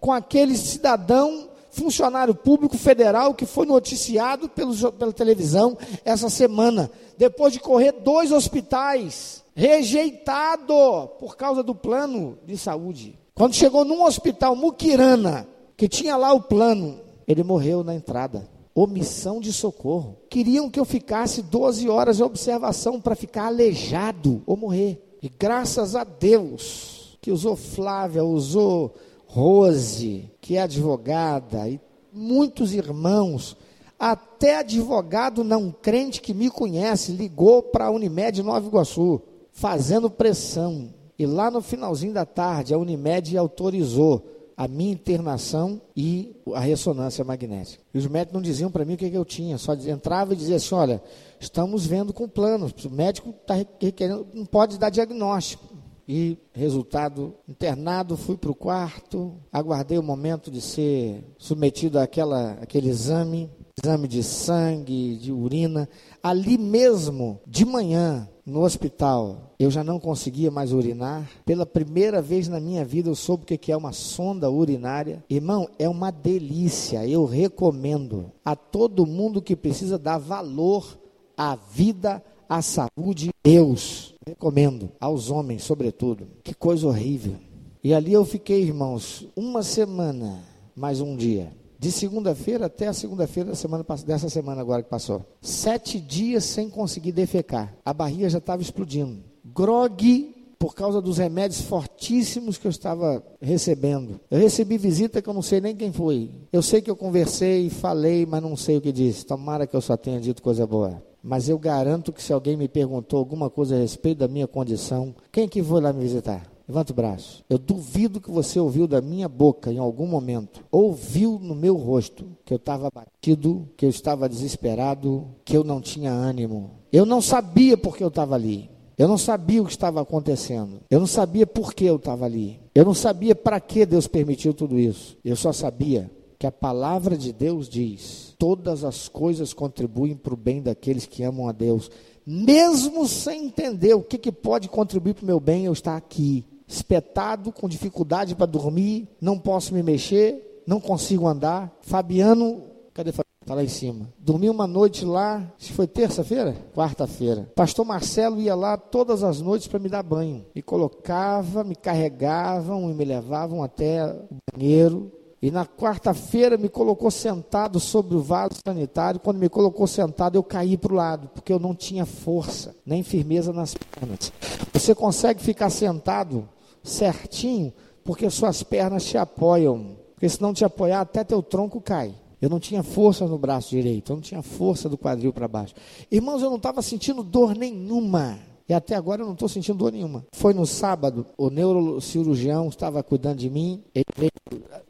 com aquele cidadão funcionário público federal que foi noticiado pelo, pela televisão essa semana, depois de correr dois hospitais rejeitado por causa do plano de saúde. Quando chegou num hospital Muquirana, que tinha lá o plano, ele morreu na entrada. Omissão de socorro. Queriam que eu ficasse 12 horas de observação para ficar aleijado ou morrer. E graças a Deus que usou Flávia, usou Rose, que é advogada, e muitos irmãos até advogado não crente que me conhece ligou para a Unimed Nova Iguaçu fazendo pressão. E lá no finalzinho da tarde, a Unimed autorizou a minha internação e a ressonância magnética. E os médicos não diziam para mim o que, que, eu tinha, só entrava e dizia assim: olha, estamos vendo com planos, o médico está requerendo, não pode dar diagnóstico. E resultado, internado, fui para o quarto, aguardei o momento de ser submetido àquela, àquele exame, exame de sangue, de urina. Ali mesmo, de manhã, no hospital, eu já não conseguia mais urinar. Pela primeira vez na minha vida eu soube o que é uma sonda urinária. Irmão, é uma delícia. Eu recomendo a todo mundo que precisa dar valor à vida, à saúde. Deus, recomendo aos homens, sobretudo. Que coisa horrível. E ali eu fiquei, irmãos, uma semana, mais um dia de segunda-feira até a segunda-feira da semana, dessa semana agora que passou. Sete dias sem conseguir defecar. A barriga já estava explodindo. Grog por causa dos remédios fortíssimos que eu estava recebendo. Eu recebi visita que eu não sei nem quem foi. Eu sei que eu conversei, falei, mas não sei o que disse. Tomara que eu só tenha dito coisa boa. Mas eu garanto que se alguém me perguntou alguma coisa a respeito da minha condição, quem que foi lá me visitar? Levanta o braço. Eu duvido que você ouviu da minha boca em algum momento, ouviu no meu rosto que eu estava batido, que eu estava desesperado, que eu não tinha ânimo. Eu não sabia porque eu estava ali. Eu não sabia o que estava acontecendo. Eu não sabia por que eu estava ali. Eu não sabia para que Deus permitiu tudo isso. Eu só sabia que a palavra de Deus diz: todas as coisas contribuem para o bem daqueles que amam a Deus mesmo sem entender o que, que pode contribuir para o meu bem, eu estar aqui, espetado, com dificuldade para dormir, não posso me mexer, não consigo andar. Fabiano, cadê Fabiano? Está lá em cima. Dormi uma noite lá, se foi terça-feira? Quarta-feira. Pastor Marcelo ia lá todas as noites para me dar banho. Me colocava, me carregavam e me levavam até o banheiro. E na quarta-feira me colocou sentado sobre o vaso sanitário. Quando me colocou sentado, eu caí para o lado, porque eu não tinha força, nem firmeza nas pernas. Você consegue ficar sentado certinho, porque suas pernas te apoiam. Porque se não te apoiar, até teu tronco cai. Eu não tinha força no braço direito, eu não tinha força do quadril para baixo. Irmãos, eu não estava sentindo dor nenhuma. E até agora eu não estou sentindo dor nenhuma. Foi no sábado, o neurocirurgião estava cuidando de mim. Ele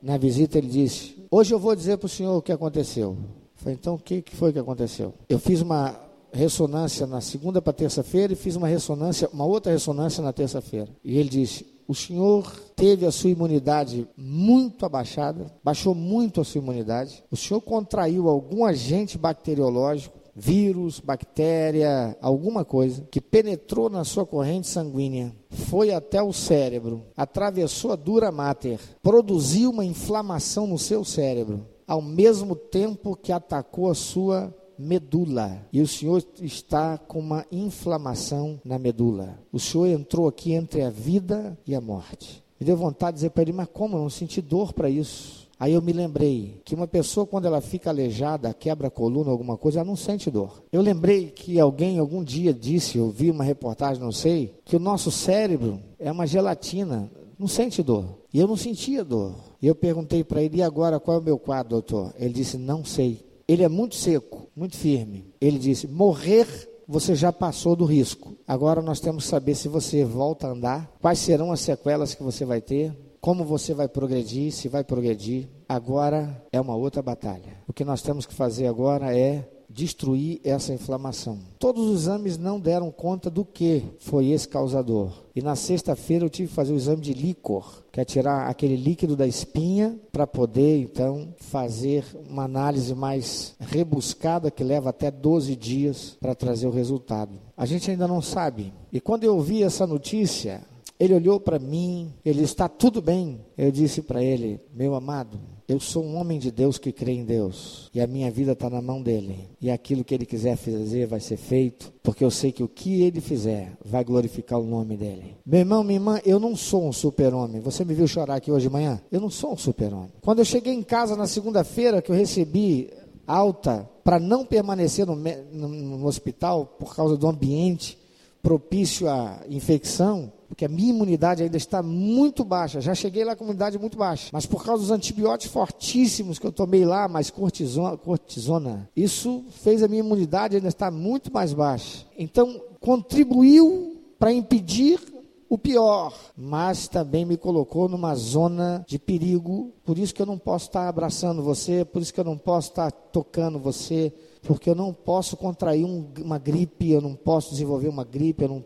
na visita, ele disse: Hoje eu vou dizer para o senhor o que aconteceu. Eu falei, então o que, que foi que aconteceu? Eu fiz uma ressonância na segunda para terça-feira e fiz uma ressonância, uma outra ressonância na terça-feira. E ele disse: o senhor teve a sua imunidade muito abaixada, baixou muito a sua imunidade. O senhor contraiu algum agente bacteriológico, vírus, bactéria, alguma coisa, que penetrou na sua corrente sanguínea, foi até o cérebro, atravessou a dura mater, produziu uma inflamação no seu cérebro, ao mesmo tempo que atacou a sua medula. E o senhor está com uma inflamação na medula. O senhor entrou aqui entre a vida e a morte. Me deu vontade de dizer para ele, mas como? Eu não senti dor para isso. Aí eu me lembrei que uma pessoa, quando ela fica aleijada, quebra a coluna, alguma coisa, ela não sente dor. Eu lembrei que alguém algum dia disse, eu vi uma reportagem, não sei, que o nosso cérebro é uma gelatina, não sente dor. E eu não sentia dor. E eu perguntei para ele, e agora qual é o meu quadro, doutor? Ele disse, não sei ele é muito seco, muito firme. Ele disse: morrer você já passou do risco. Agora nós temos que saber se você volta a andar, quais serão as sequelas que você vai ter, como você vai progredir, se vai progredir. Agora é uma outra batalha. O que nós temos que fazer agora é destruir essa inflamação. Todos os exames não deram conta do que foi esse causador. E na sexta-feira eu tive que fazer o exame de líquor, que é tirar aquele líquido da espinha para poder então fazer uma análise mais rebuscada que leva até 12 dias para trazer o resultado. A gente ainda não sabe. E quando eu ouvi essa notícia, ele olhou para mim, ele está tudo bem. Eu disse para ele, meu amado, eu sou um homem de Deus que crê em Deus. E a minha vida está na mão dele. E aquilo que ele quiser fazer vai ser feito. Porque eu sei que o que ele fizer vai glorificar o nome dele. Meu irmão, minha irmã, eu não sou um super-homem. Você me viu chorar aqui hoje de manhã? Eu não sou um super-homem. Quando eu cheguei em casa na segunda-feira, que eu recebi alta para não permanecer no, no, no hospital por causa do ambiente propício à infecção, porque a minha imunidade ainda está muito baixa. Já cheguei lá com imunidade muito baixa. Mas por causa dos antibióticos fortíssimos que eu tomei lá, mais cortisona, cortisona isso fez a minha imunidade ainda estar muito mais baixa. Então, contribuiu para impedir o pior, mas também me colocou numa zona de perigo. Por isso que eu não posso estar abraçando você, por isso que eu não posso estar tocando você, porque eu não posso contrair um, uma gripe, eu não posso desenvolver uma gripe, eu não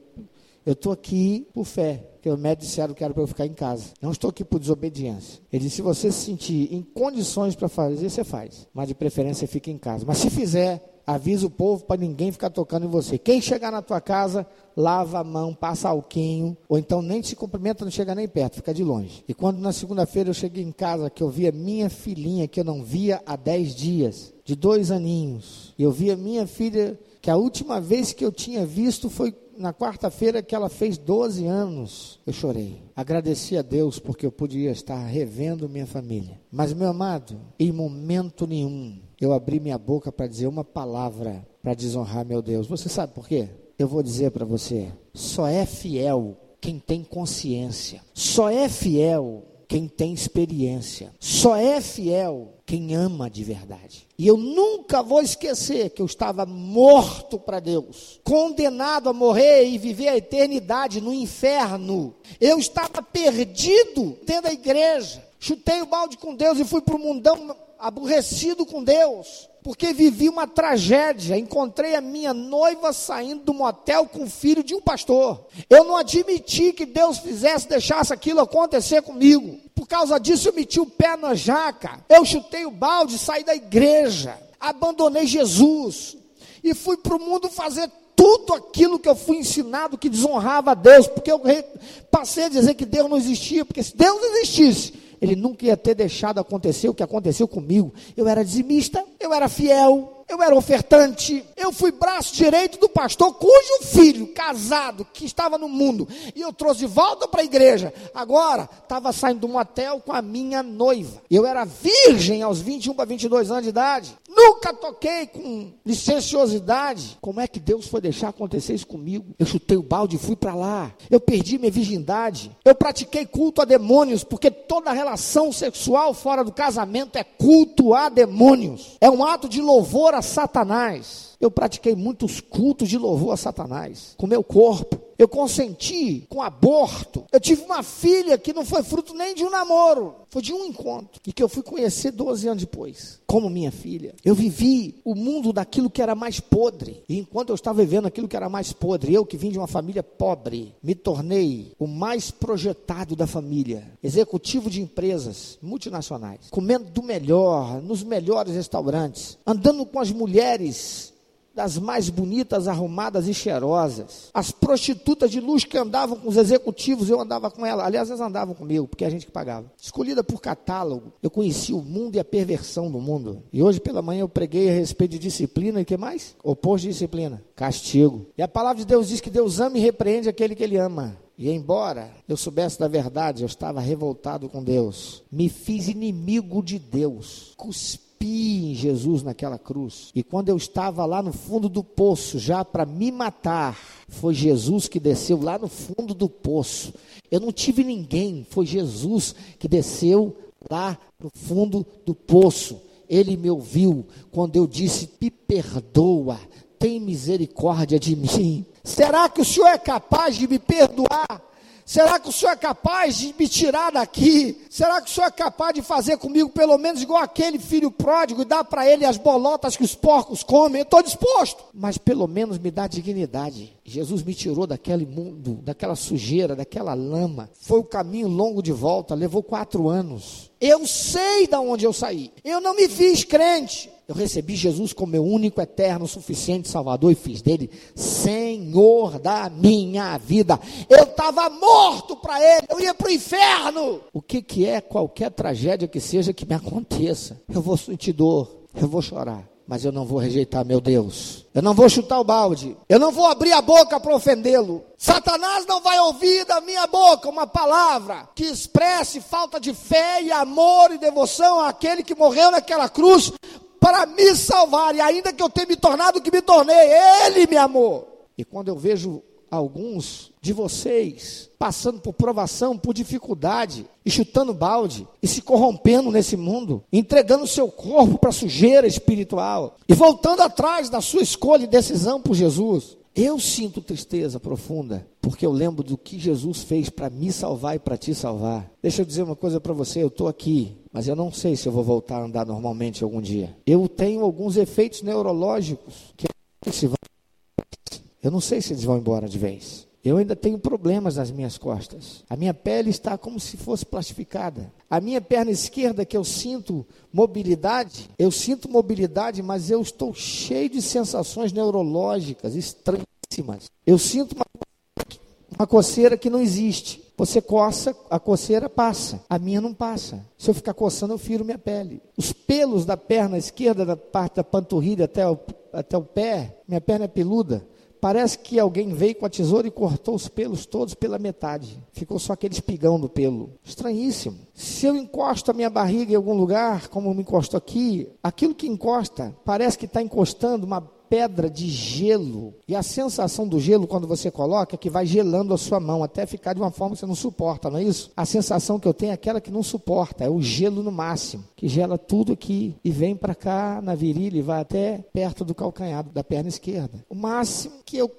eu estou aqui por fé, porque o médico disseram que era para eu ficar em casa. Não estou aqui por desobediência. Ele disse: se você se sentir em condições para fazer, você faz. Mas de preferência fica em casa. Mas se fizer, avisa o povo para ninguém ficar tocando em você. Quem chegar na tua casa, lava a mão, passa alquinho, ou então nem se cumprimenta, não chega nem perto, fica de longe. E quando na segunda-feira eu cheguei em casa, que eu via minha filhinha, que eu não via há dez dias, de dois aninhos, e eu via minha filha, que a última vez que eu tinha visto foi na quarta-feira que ela fez 12 anos, eu chorei. Agradeci a Deus porque eu podia estar revendo minha família. Mas, meu amado, em momento nenhum eu abri minha boca para dizer uma palavra para desonrar meu Deus. Você sabe por quê? Eu vou dizer para você: só é fiel quem tem consciência. Só é fiel quem tem experiência. Só é fiel quem ama de verdade. E eu nunca vou esquecer que eu estava morto para Deus, condenado a morrer e viver a eternidade no inferno. Eu estava perdido dentro da igreja. Chutei o balde com Deus e fui para o mundão aborrecido com Deus porque vivi uma tragédia. Encontrei a minha noiva saindo do motel com o filho de um pastor. Eu não admiti que Deus fizesse, deixasse aquilo acontecer comigo. Por causa disso, eu meti o pé na jaca. Eu chutei o balde, saí da igreja, abandonei Jesus e fui para o mundo fazer tudo aquilo que eu fui ensinado que desonrava a Deus, porque eu passei a dizer que Deus não existia, porque se Deus existisse, ele nunca ia ter deixado acontecer o que aconteceu comigo. Eu era dizimista, eu era fiel, eu era ofertante, eu fui braço direito do pastor, cujo filho, casado, que estava no mundo, e eu trouxe de volta para a igreja. Agora, estava saindo do motel com a minha noiva. Eu era virgem aos 21 para 22 anos de idade. Nunca toquei com licenciosidade. Como é que Deus foi deixar acontecer isso comigo? Eu chutei o balde e fui para lá. Eu perdi minha virgindade. Eu pratiquei culto a demônios, porque toda relação sexual fora do casamento é culto a demônios. É um ato de louvor a Satanás. Eu pratiquei muitos cultos de louvor a Satanás, com meu corpo. Eu consenti com aborto. Eu tive uma filha que não foi fruto nem de um namoro, foi de um encontro. E que eu fui conhecer 12 anos depois, como minha filha. Eu vivi o mundo daquilo que era mais podre. E enquanto eu estava vivendo aquilo que era mais podre, eu que vim de uma família pobre, me tornei o mais projetado da família, executivo de empresas multinacionais, comendo do melhor, nos melhores restaurantes, andando com as mulheres das mais bonitas, arrumadas e cheirosas. As prostitutas de luxo que andavam com os executivos, eu andava com ela. Aliás, elas andavam comigo, porque a gente que pagava. Escolhida por catálogo, eu conheci o mundo e a perversão do mundo. E hoje pela manhã eu preguei a respeito de disciplina e que mais? Oposto de disciplina, castigo. E a palavra de Deus diz que Deus ama e repreende aquele que ele ama. E embora eu soubesse da verdade, eu estava revoltado com Deus. Me fiz inimigo de Deus. Cuspi em Jesus naquela cruz. E quando eu estava lá no fundo do poço, já para me matar, foi Jesus que desceu lá no fundo do poço. Eu não tive ninguém, foi Jesus que desceu lá no fundo do poço. Ele me ouviu quando eu disse: Me perdoa, tem misericórdia de mim. Será que o Senhor é capaz de me perdoar? Será que o Senhor é capaz de me tirar daqui? Será que o Senhor é capaz de fazer comigo pelo menos igual aquele filho pródigo e dar para ele as bolotas que os porcos comem? Eu estou disposto, mas pelo menos me dá dignidade. Jesus me tirou daquele mundo, daquela sujeira, daquela lama. Foi o caminho longo de volta, levou quatro anos. Eu sei de onde eu saí. Eu não me fiz crente. Eu recebi Jesus como meu único, eterno, suficiente Salvador e fiz dele Senhor da minha vida. Eu estava morto para ele, eu ia para o inferno. O que, que é qualquer tragédia que seja que me aconteça? Eu vou sentir dor, eu vou chorar mas eu não vou rejeitar meu Deus. Eu não vou chutar o balde. Eu não vou abrir a boca para ofendê-lo. Satanás não vai ouvir da minha boca uma palavra que expresse falta de fé e amor e devoção àquele que morreu naquela cruz para me salvar, e ainda que eu tenha me tornado o que me tornei, Ele me amou. E quando eu vejo alguns de vocês passando por provação, por dificuldade, e chutando balde, e se corrompendo nesse mundo, entregando seu corpo para sujeira espiritual, e voltando atrás da sua escolha e decisão por Jesus, eu sinto tristeza profunda, porque eu lembro do que Jesus fez para me salvar e para te salvar. Deixa eu dizer uma coisa para você, eu estou aqui, mas eu não sei se eu vou voltar a andar normalmente algum dia. Eu tenho alguns efeitos neurológicos que eu não sei se eles vão embora de vez. Eu ainda tenho problemas nas minhas costas. A minha pele está como se fosse plastificada. A minha perna esquerda, que eu sinto mobilidade, eu sinto mobilidade, mas eu estou cheio de sensações neurológicas estranhíssimas. Eu sinto uma, uma coceira que não existe. Você coça, a coceira passa. A minha não passa. Se eu ficar coçando, eu firo minha pele. Os pelos da perna esquerda, da parte da panturrilha até o, até o pé, minha perna é peluda Parece que alguém veio com a tesoura e cortou os pelos todos pela metade. Ficou só aquele espigão do pelo. Estranhíssimo. Se eu encosto a minha barriga em algum lugar, como me encosto aqui, aquilo que encosta parece que está encostando uma pedra de gelo. E a sensação do gelo, quando você coloca, é que vai gelando a sua mão, até ficar de uma forma que você não suporta, não é isso? A sensação que eu tenho é aquela que não suporta, é o gelo no máximo, que gela tudo aqui e vem para cá na virilha e vai até perto do calcanhar da perna esquerda. O máximo que eu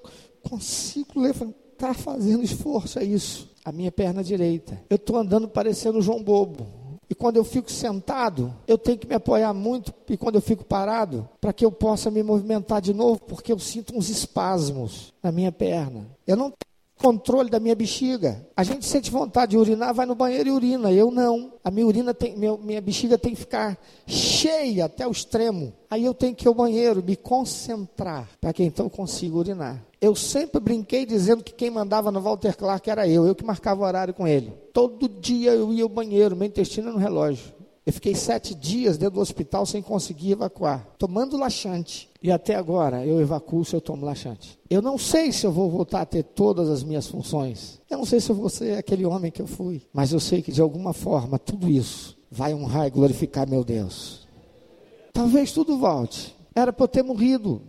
consigo levantar fazendo esforço é isso. A minha perna direita. Eu estou andando parecendo João Bobo e quando eu fico sentado, eu tenho que me apoiar muito. E quando eu fico parado, para que eu possa me movimentar de novo, porque eu sinto uns espasmos na minha perna. Eu não tenho controle da minha bexiga. A gente sente vontade de urinar, vai no banheiro e urina. Eu não. A minha urina tem, minha, minha bexiga tem que ficar cheia até o extremo. Aí eu tenho que ir ao banheiro, me concentrar, para que então eu consiga urinar. Eu sempre brinquei dizendo que quem mandava no Walter Clark era eu, eu que marcava o horário com ele. Todo dia eu ia ao banheiro, meu intestino no relógio. Eu fiquei sete dias dentro do hospital sem conseguir evacuar, tomando laxante. E até agora eu evacuo se eu tomo laxante. Eu não sei se eu vou voltar a ter todas as minhas funções. Eu não sei se eu vou ser aquele homem que eu fui. Mas eu sei que de alguma forma tudo isso vai honrar e glorificar meu Deus. Talvez tudo volte. Era para eu ter morrido.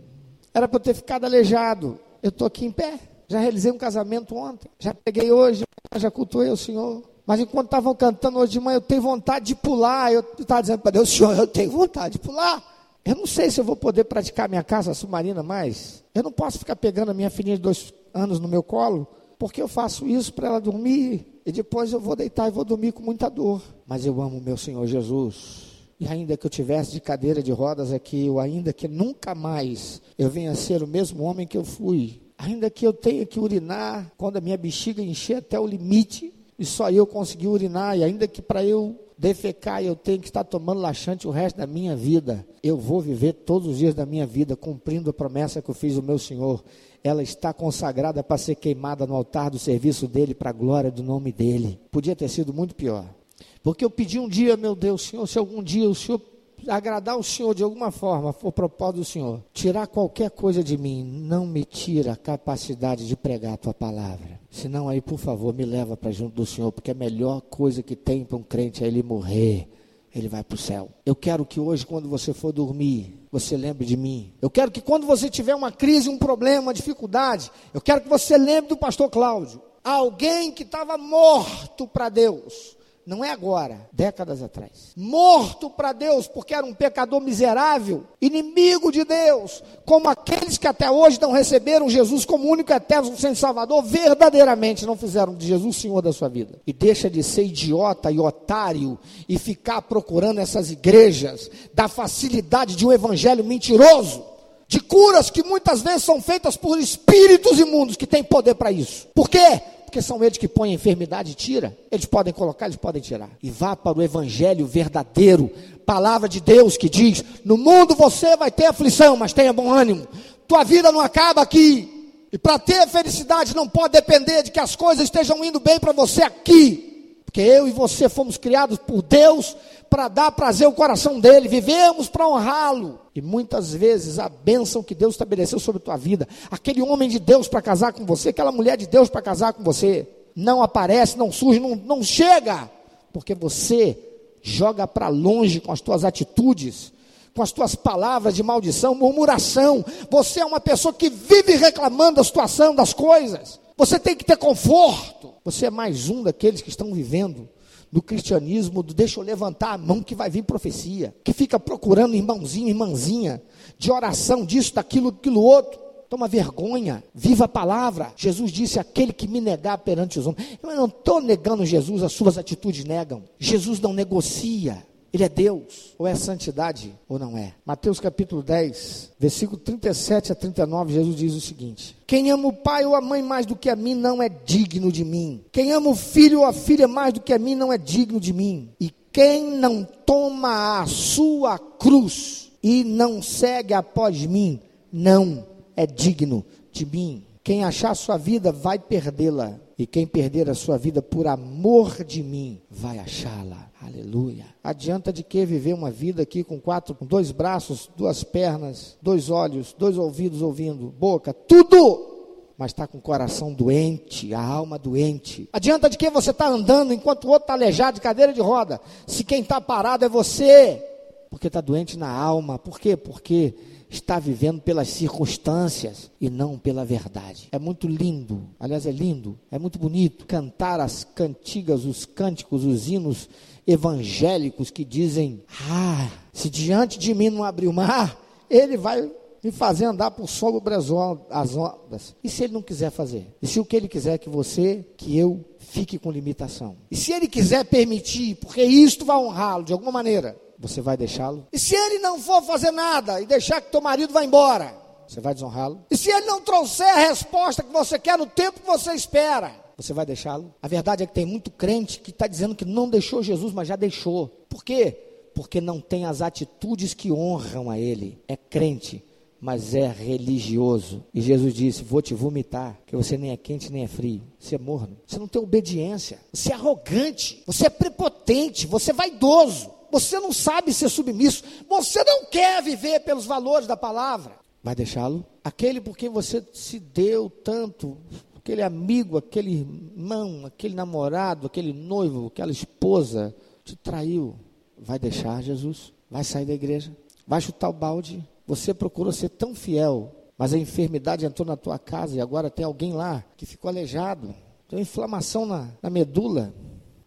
Era para eu ter ficado aleijado eu estou aqui em pé. Já realizei um casamento ontem. Já peguei hoje, já cultuei o Senhor. Mas enquanto estavam cantando hoje de manhã, eu tenho vontade de pular. Eu estava dizendo para Deus, Senhor, eu tenho vontade de pular. Eu não sei se eu vou poder praticar minha casa submarina mais. Eu não posso ficar pegando a minha filhinha de dois anos no meu colo, porque eu faço isso para ela dormir e depois eu vou deitar e vou dormir com muita dor. Mas eu amo meu Senhor Jesus. E ainda que eu tivesse de cadeira de rodas aqui, ou ainda que nunca mais eu venha a ser o mesmo homem que eu fui, ainda que eu tenha que urinar quando a minha bexiga encher até o limite, e só eu conseguir urinar, e ainda que para eu defecar eu tenho que estar tomando laxante o resto da minha vida, eu vou viver todos os dias da minha vida cumprindo a promessa que eu fiz ao meu Senhor. Ela está consagrada para ser queimada no altar do serviço dele, para a glória do nome dele. Podia ter sido muito pior. Porque eu pedi um dia, meu Deus, Senhor, se algum dia o Senhor agradar o Senhor de alguma forma, for propósito do Senhor, tirar qualquer coisa de mim, não me tira a capacidade de pregar a tua palavra. Senão aí, por favor, me leva para junto do Senhor, porque a melhor coisa que tem para um crente é ele morrer. Ele vai para o céu. Eu quero que hoje, quando você for dormir, você lembre de mim. Eu quero que quando você tiver uma crise, um problema, uma dificuldade, eu quero que você lembre do pastor Cláudio. Alguém que estava morto para Deus não é agora, décadas atrás. Morto para Deus porque era um pecador miserável, inimigo de Deus, como aqueles que até hoje não receberam Jesus como único eterno sem Salvador, verdadeiramente não fizeram de Jesus Senhor da sua vida. E deixa de ser idiota e otário e ficar procurando essas igrejas da facilidade de um evangelho mentiroso de curas que muitas vezes são feitas por espíritos imundos que têm poder para isso. Por quê? Porque são eles que põem a enfermidade e tira. Eles podem colocar, eles podem tirar. E vá para o evangelho verdadeiro, palavra de Deus que diz: "No mundo você vai ter aflição, mas tenha bom ânimo. Tua vida não acaba aqui. E para ter felicidade não pode depender de que as coisas estejam indo bem para você aqui. Porque eu e você fomos criados por Deus para dar prazer ao coração dele, vivemos para honrá-lo. E muitas vezes a bênção que Deus estabeleceu sobre a tua vida, aquele homem de Deus para casar com você, aquela mulher de Deus para casar com você, não aparece, não surge, não, não chega, porque você joga para longe com as tuas atitudes, com as tuas palavras de maldição, murmuração. Você é uma pessoa que vive reclamando da situação, das coisas. Você tem que ter conforto. Você é mais um daqueles que estão vivendo no cristianismo do deixa eu levantar a mão que vai vir profecia, que fica procurando irmãozinho, irmãzinha, de oração, disso, daquilo, daquilo outro. Toma vergonha, viva a palavra. Jesus disse: aquele que me negar perante os homens. Eu não estou negando Jesus, as suas atitudes negam. Jesus não negocia. Ele é Deus, ou é santidade, ou não é. Mateus capítulo 10, versículo 37 a 39, Jesus diz o seguinte: Quem ama o pai ou a mãe mais do que a mim não é digno de mim. Quem ama o filho ou a filha mais do que a mim não é digno de mim. E quem não toma a sua cruz e não segue após mim, não é digno de mim. Quem achar sua vida vai perdê-la, e quem perder a sua vida por amor de mim vai achá-la. Aleluia. Adianta de que viver uma vida aqui com quatro, com dois braços, duas pernas, dois olhos, dois ouvidos ouvindo, boca, tudo, mas está com o coração doente, a alma doente. Adianta de que você está andando enquanto o outro está aleijado de cadeira de roda, se quem está parado é você, porque está doente na alma. Por quê? Porque está vivendo pelas circunstâncias e não pela verdade. É muito lindo, aliás, é lindo, é muito bonito cantar as cantigas, os cânticos, os hinos evangélicos que dizem: Ah, se diante de mim não abrir o mar, ele vai me fazer andar por sobre as ondas. E se ele não quiser fazer? E se o que ele quiser é que você, que eu, fique com limitação? E se ele quiser permitir, porque isto vai honrá-lo de alguma maneira, você vai deixá-lo? E se ele não for fazer nada e deixar que teu marido vá embora, você vai desonrá-lo? E se ele não trouxer a resposta que você quer no tempo que você espera, você vai deixá-lo? A verdade é que tem muito crente que está dizendo que não deixou Jesus, mas já deixou. Por quê? Porque não tem as atitudes que honram a ele. É crente, mas é religioso. E Jesus disse: Vou te vomitar, que você nem é quente nem é frio. Você é morno. Você não tem obediência. Você é arrogante. Você é prepotente. Você é vaidoso. Você não sabe ser submisso. Você não quer viver pelos valores da palavra. Vai deixá-lo? Aquele por quem você se deu tanto, aquele amigo, aquele irmão, aquele namorado, aquele noivo, aquela esposa, te traiu. Vai deixar Jesus? Vai sair da igreja? Vai chutar o balde? Você procurou ser tão fiel, mas a enfermidade entrou na tua casa e agora tem alguém lá que ficou aleijado, tem inflamação na, na medula.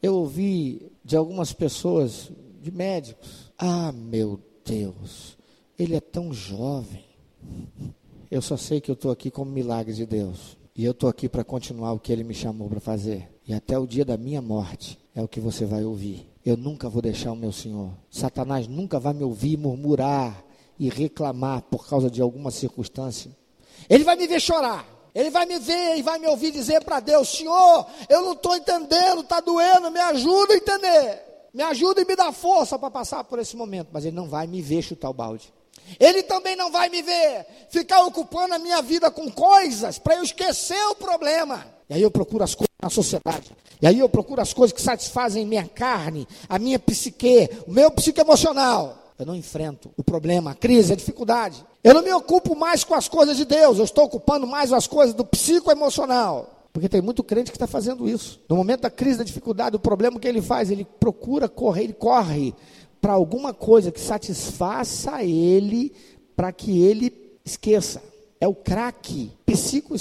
Eu ouvi de algumas pessoas, de médicos, ah, meu Deus, ele é tão jovem. Eu só sei que eu estou aqui como milagre de Deus. E eu estou aqui para continuar o que Ele me chamou para fazer. E até o dia da minha morte é o que você vai ouvir. Eu nunca vou deixar o meu Senhor. Satanás nunca vai me ouvir murmurar e reclamar por causa de alguma circunstância. Ele vai me ver chorar. Ele vai me ver e vai me ouvir dizer para Deus: Senhor, eu não estou entendendo, está doendo, me ajuda a entender. Me ajuda e me dá força para passar por esse momento. Mas ele não vai me ver chutar o balde. Ele também não vai me ver ficar ocupando a minha vida com coisas para eu esquecer o problema. E aí eu procuro as coisas na sociedade. E aí eu procuro as coisas que satisfazem minha carne, a minha psique, o meu psique emocional. Eu não enfrento o problema, a crise, a dificuldade. Eu não me ocupo mais com as coisas de Deus, eu estou ocupando mais as coisas do psicoemocional. Porque tem muito crente que está fazendo isso. No momento da crise, da dificuldade, o problema que ele faz, ele procura correr, ele corre para alguma coisa que satisfaça ele, para que ele esqueça. É o craque psico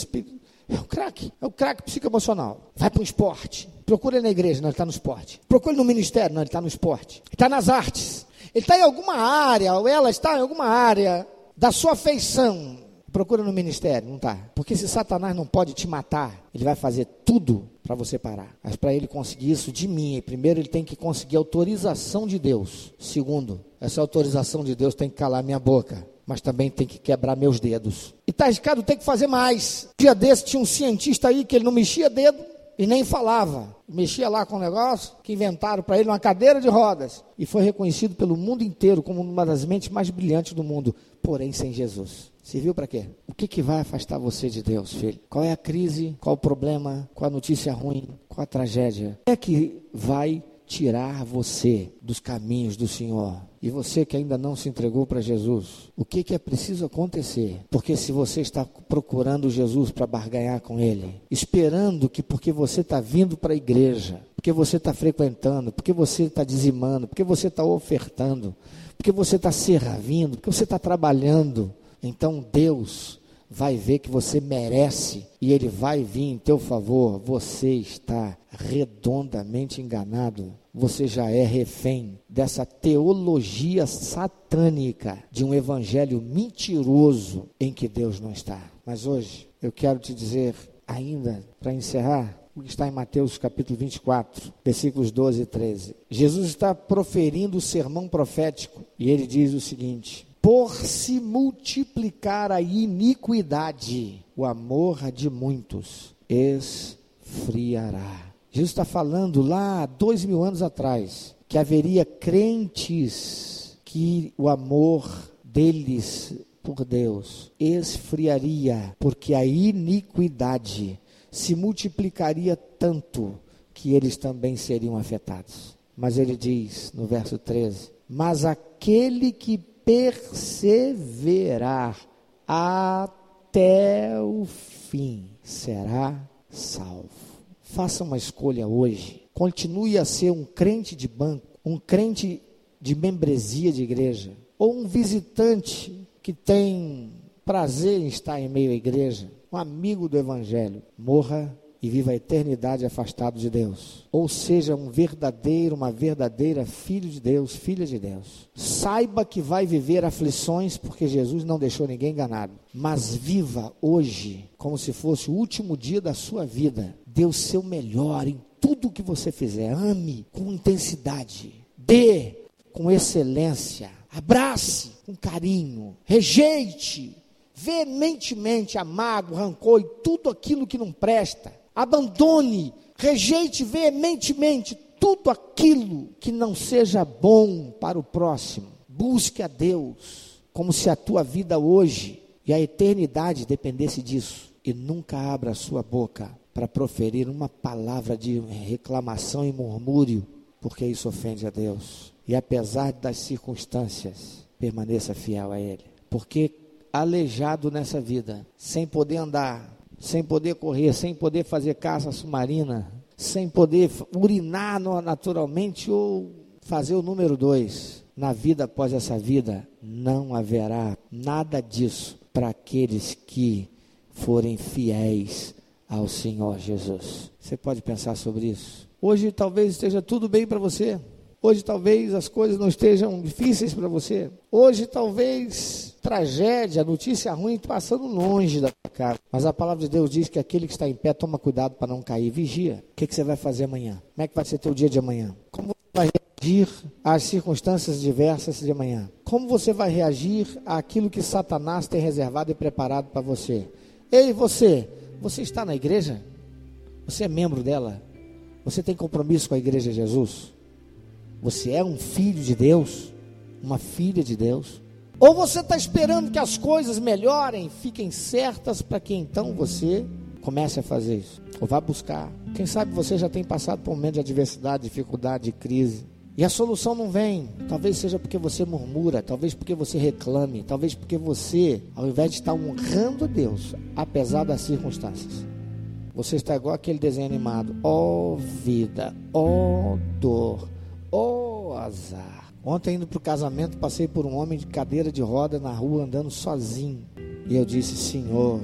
é o craque, é o craque psicoemocional. Vai para o esporte. Procura ele na igreja, não, ele está no esporte. Procura ele no ministério, não, ele está no esporte. Ele está nas artes. Ele está em alguma área, ou ela está em alguma área da sua afeição. Procura no ministério, não está. Porque se Satanás não pode te matar, ele vai fazer tudo para você parar. Mas para ele conseguir isso de mim, primeiro ele tem que conseguir autorização de Deus. Segundo, essa autorização de Deus tem que calar minha boca mas também tem que quebrar meus dedos. E está arriscado, tem que fazer mais. Dia desse tinha um cientista aí que ele não mexia dedo, e nem falava. Mexia lá com um negócio que inventaram para ele uma cadeira de rodas. E foi reconhecido pelo mundo inteiro como uma das mentes mais brilhantes do mundo, porém sem Jesus. Serviu para quê? O que, que vai afastar você de Deus, filho? Qual é a crise? Qual o problema? Qual a notícia ruim? Qual a tragédia? O que é que vai tirar você dos caminhos do Senhor? E você que ainda não se entregou para Jesus, o que, que é preciso acontecer? Porque se você está procurando Jesus para barganhar com Ele, esperando que porque você está vindo para a igreja, porque você está frequentando, porque você está dizimando, porque você está ofertando, porque você está servindo, porque você está trabalhando, então Deus vai ver que você merece e ele vai vir em teu favor, você está redondamente enganado. Você já é refém dessa teologia satânica de um evangelho mentiroso em que Deus não está. Mas hoje eu quero te dizer, ainda para encerrar, o que está em Mateus capítulo 24, versículos 12 e 13. Jesus está proferindo o sermão profético e ele diz o seguinte: por se multiplicar a iniquidade, o amor de muitos esfriará. Jesus está falando lá dois mil anos atrás que haveria crentes que o amor deles por Deus esfriaria, porque a iniquidade se multiplicaria tanto que eles também seriam afetados. Mas ele diz no verso 13: Mas aquele que perseverar até o fim será salvo. Faça uma escolha hoje. Continue a ser um crente de banco, um crente de membresia de igreja, ou um visitante que tem prazer em estar em meio à igreja, um amigo do evangelho. Morra e viva a eternidade afastado de Deus. Ou seja, um verdadeiro, uma verdadeira filho de Deus, filha de Deus. Saiba que vai viver aflições porque Jesus não deixou ninguém enganado. Mas viva hoje como se fosse o último dia da sua vida. Dê o seu melhor em tudo que você fizer. Ame com intensidade. Dê com excelência. Abrace com carinho. Rejeite veementemente a mágoa, rancor e tudo aquilo que não presta abandone, rejeite veementemente tudo aquilo que não seja bom para o próximo. Busque a Deus, como se a tua vida hoje e a eternidade dependesse disso, e nunca abra a sua boca para proferir uma palavra de reclamação e murmúrio, porque isso ofende a Deus. E apesar das circunstâncias, permaneça fiel a Ele. Porque aleijado nessa vida, sem poder andar, sem poder correr, sem poder fazer caça submarina, sem poder urinar naturalmente ou fazer o número dois, na vida após essa vida, não haverá nada disso para aqueles que forem fiéis ao Senhor Jesus. Você pode pensar sobre isso? Hoje talvez esteja tudo bem para você. Hoje talvez as coisas não estejam difíceis para você. Hoje talvez tragédia, notícia ruim passando longe da tua casa. Mas a palavra de Deus diz que aquele que está em pé toma cuidado para não cair. Vigia. O que, que você vai fazer amanhã? Como é que vai ser teu dia de amanhã? Como você vai reagir às circunstâncias diversas de amanhã? Como você vai reagir àquilo que Satanás tem reservado e preparado para você? Ei, você, você está na igreja? Você é membro dela? Você tem compromisso com a igreja de Jesus? Você é um filho de Deus, uma filha de Deus. Ou você está esperando que as coisas melhorem, fiquem certas para que então você comece a fazer isso. Ou vá buscar. Quem sabe você já tem passado por um momento de adversidade, dificuldade, de crise. E a solução não vem. Talvez seja porque você murmura, talvez porque você reclame, talvez porque você, ao invés de estar honrando a Deus, apesar das circunstâncias, você está igual aquele desenho animado. Ó oh, vida, ó oh, dor, Oh, azar. Ontem, indo para o casamento, passei por um homem de cadeira de roda na rua, andando sozinho. E eu disse: Senhor,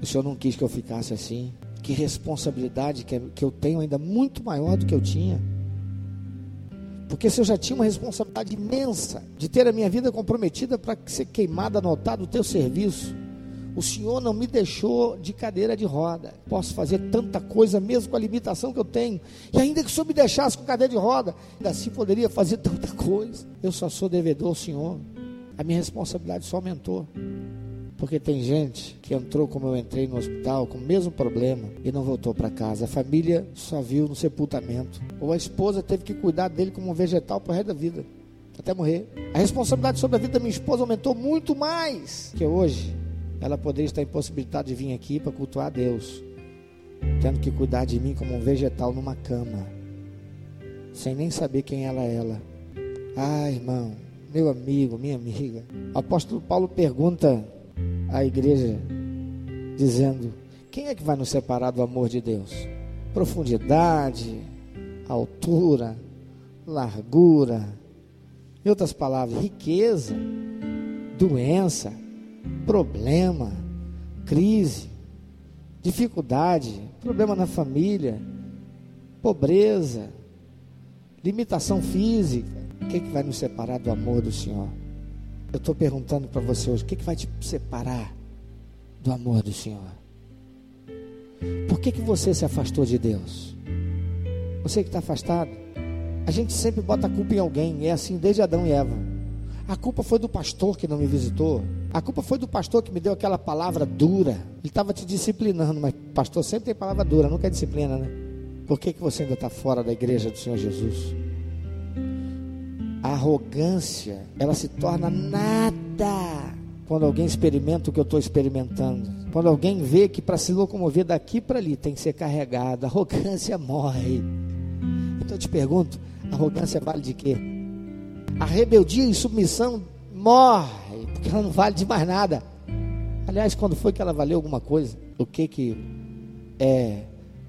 o Senhor não quis que eu ficasse assim. Que responsabilidade que, que eu tenho ainda muito maior do que eu tinha. Porque se eu já tinha uma responsabilidade imensa de ter a minha vida comprometida para ser queimada no altar do teu serviço, o Senhor não me deixou de cadeira de roda. Posso fazer tanta coisa mesmo com a limitação que eu tenho. E ainda que o Senhor me deixasse com cadeira de roda, ainda assim poderia fazer tanta coisa. Eu só sou devedor ao Senhor. A minha responsabilidade só aumentou. Porque tem gente que entrou como eu entrei no hospital com o mesmo problema e não voltou para casa. A família só viu no sepultamento. Ou a esposa teve que cuidar dele como um vegetal pro resto da vida. Até morrer. A responsabilidade sobre a vida da minha esposa aumentou muito mais que hoje ela poderia estar impossibilitada de vir aqui para cultuar a Deus, tendo que cuidar de mim como um vegetal numa cama, sem nem saber quem ela é. Ela. Ah, irmão, meu amigo, minha amiga. O apóstolo Paulo pergunta à igreja, dizendo: quem é que vai nos separar do amor de Deus? Profundidade, altura, largura, em outras palavras, riqueza, doença, problema, crise, dificuldade, problema na família, pobreza, limitação física. O que, é que vai nos separar do amor do Senhor? Eu estou perguntando para você hoje: o que, é que vai te separar do amor do Senhor? Por que, que você se afastou de Deus? Você que está afastado, a gente sempre bota a culpa em alguém, é assim desde Adão e Eva. A culpa foi do pastor que não me visitou. A culpa foi do pastor que me deu aquela palavra dura. Ele estava te disciplinando, mas pastor sempre tem palavra dura, nunca é disciplina, né? Por que, que você ainda está fora da igreja do Senhor Jesus? A arrogância, ela se torna nada quando alguém experimenta o que eu estou experimentando. Quando alguém vê que para se locomover daqui para ali tem que ser carregado, a arrogância morre. Então eu te pergunto: arrogância vale de quê? A rebeldia e submissão morre que ela não vale de mais nada. Aliás, quando foi que ela valeu alguma coisa? O que que é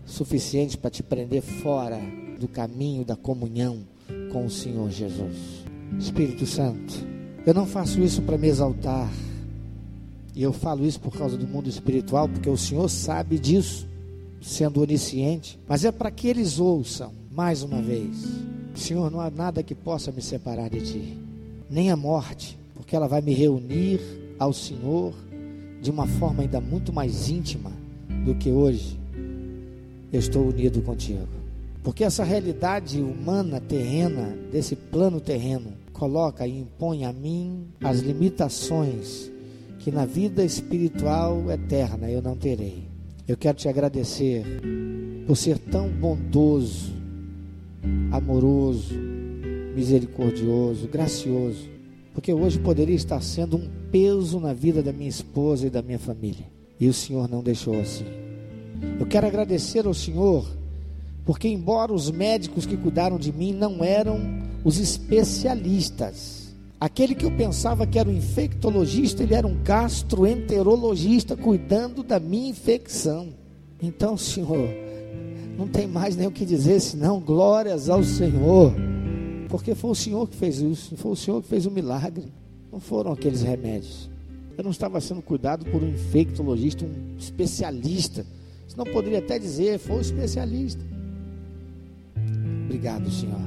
suficiente para te prender fora do caminho da comunhão com o Senhor Jesus? Espírito Santo, eu não faço isso para me exaltar. E eu falo isso por causa do mundo espiritual, porque o Senhor sabe disso, sendo onisciente. Mas é para que eles ouçam, mais uma vez: Senhor, não há nada que possa me separar de Ti, nem a morte, porque ela vai me reunir ao Senhor de uma forma ainda muito mais íntima do que hoje eu estou unido contigo. Porque essa realidade humana, terrena, desse plano terreno, coloca e impõe a mim as limitações que na vida espiritual eterna eu não terei. Eu quero te agradecer por ser tão bondoso, amoroso, misericordioso, gracioso porque hoje poderia estar sendo um peso na vida da minha esposa e da minha família. E o Senhor não deixou assim. Eu quero agradecer ao Senhor, porque embora os médicos que cuidaram de mim não eram os especialistas, aquele que eu pensava que era um infectologista, ele era um gastroenterologista cuidando da minha infecção. Então, Senhor, não tem mais nem o que dizer senão glórias ao Senhor. Porque foi o Senhor que fez isso, foi o Senhor que fez o milagre. Não foram aqueles remédios. Eu não estava sendo cuidado por um infectologista, um especialista. Senão poderia até dizer, foi um especialista. Obrigado, Senhor.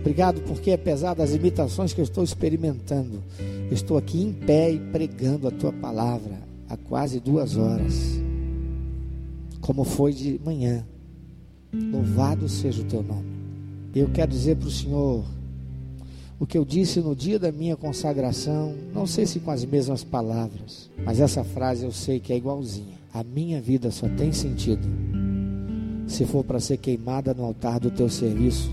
Obrigado porque apesar das imitações que eu estou experimentando, eu estou aqui em pé e pregando a tua palavra há quase duas horas, como foi de manhã. Louvado seja o teu nome. Eu quero dizer para o Senhor o que eu disse no dia da minha consagração, não sei se com as mesmas palavras, mas essa frase eu sei que é igualzinha. A minha vida só tem sentido se for para ser queimada no altar do teu serviço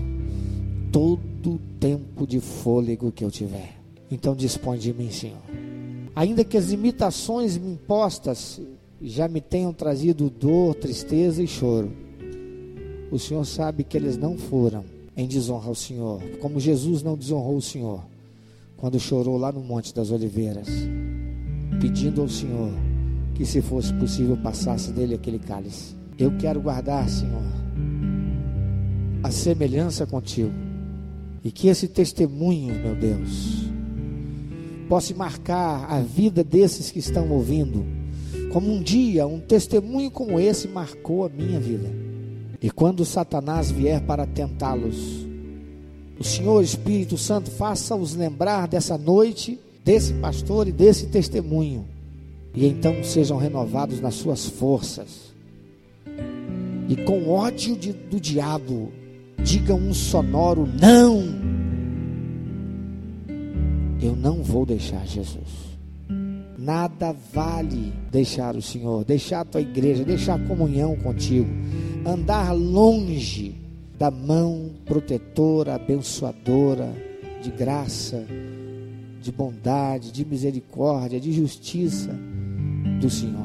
todo o tempo de fôlego que eu tiver. Então dispõe de mim, Senhor. Ainda que as imitações impostas já me tenham trazido dor, tristeza e choro, o Senhor sabe que eles não foram em desonra ao Senhor, como Jesus não desonrou o Senhor quando chorou lá no Monte das Oliveiras, pedindo ao Senhor que, se fosse possível, passasse dele aquele cálice. Eu quero guardar, Senhor, a semelhança contigo, e que esse testemunho, meu Deus, possa marcar a vida desses que estão ouvindo, como um dia um testemunho como esse marcou a minha vida. E quando Satanás vier para tentá-los, o Senhor Espírito Santo faça-os lembrar dessa noite, desse pastor e desse testemunho. E então sejam renovados nas suas forças. E com ódio de, do diabo, digam um sonoro não. Eu não vou deixar Jesus. Nada vale deixar o Senhor, deixar a tua igreja, deixar a comunhão contigo, andar longe da mão protetora, abençoadora, de graça, de bondade, de misericórdia, de justiça do Senhor.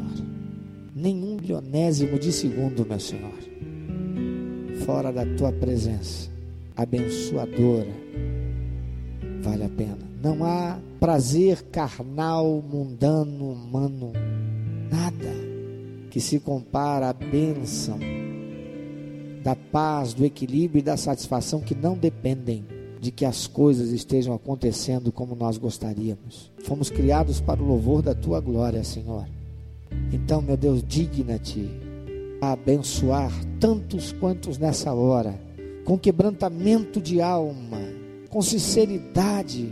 Nenhum bilionésimo de segundo, meu Senhor, fora da tua presença abençoadora, vale a pena. Não há prazer carnal, mundano, humano, nada que se compara à bênção da paz, do equilíbrio e da satisfação que não dependem de que as coisas estejam acontecendo como nós gostaríamos. Fomos criados para o louvor da tua glória, Senhor. Então, meu Deus, digna-te a abençoar tantos quantos nessa hora, com quebrantamento de alma, com sinceridade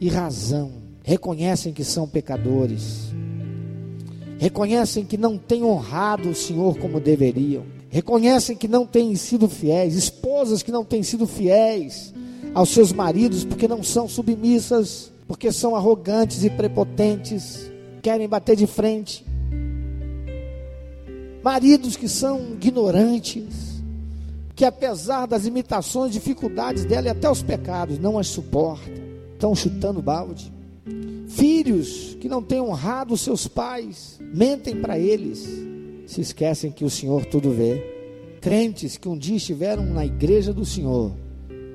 e razão, reconhecem que são pecadores, reconhecem que não têm honrado o Senhor como deveriam, reconhecem que não têm sido fiéis, esposas que não têm sido fiéis aos seus maridos porque não são submissas, porque são arrogantes e prepotentes, querem bater de frente, maridos que são ignorantes, que apesar das imitações, dificuldades dela e até os pecados, não as suportam estão chutando balde. Filhos que não têm honrado seus pais, mentem para eles, se esquecem que o Senhor tudo vê. Crentes que um dia estiveram na igreja do Senhor,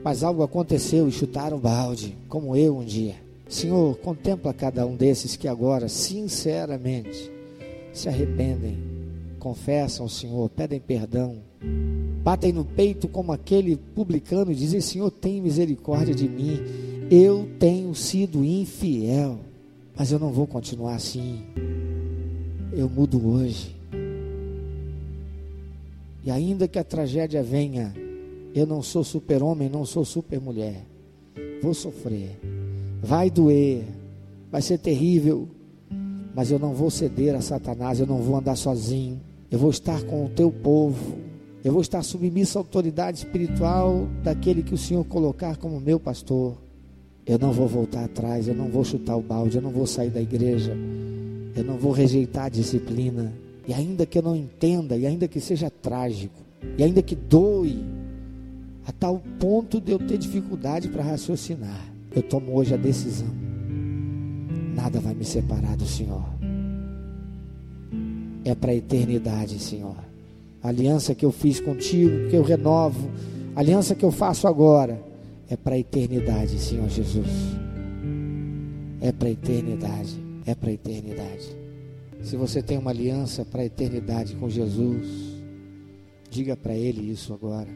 mas algo aconteceu e chutaram balde, como eu um dia. Senhor, contempla cada um desses que agora, sinceramente, se arrependem, confessam ao Senhor, pedem perdão, batem no peito como aquele publicano e dizem: Senhor, tem misericórdia de mim eu tenho sido infiel, mas eu não vou continuar assim. Eu mudo hoje. E ainda que a tragédia venha, eu não sou super-homem, não sou super-mulher. Vou sofrer, vai doer, vai ser terrível, mas eu não vou ceder a Satanás, eu não vou andar sozinho. Eu vou estar com o teu povo, eu vou estar submisso à autoridade espiritual daquele que o Senhor colocar como meu pastor. Eu não vou voltar atrás, eu não vou chutar o balde, eu não vou sair da igreja, eu não vou rejeitar a disciplina. E ainda que eu não entenda, e ainda que seja trágico, e ainda que doe, a tal ponto de eu ter dificuldade para raciocinar. Eu tomo hoje a decisão. Nada vai me separar do Senhor. É para a eternidade, Senhor. A aliança que eu fiz contigo, que eu renovo, a aliança que eu faço agora, é para a eternidade, Senhor Jesus. É para a eternidade, é para a eternidade. Se você tem uma aliança para a eternidade com Jesus, diga para Ele isso agora.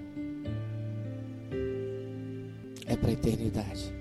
É para a eternidade.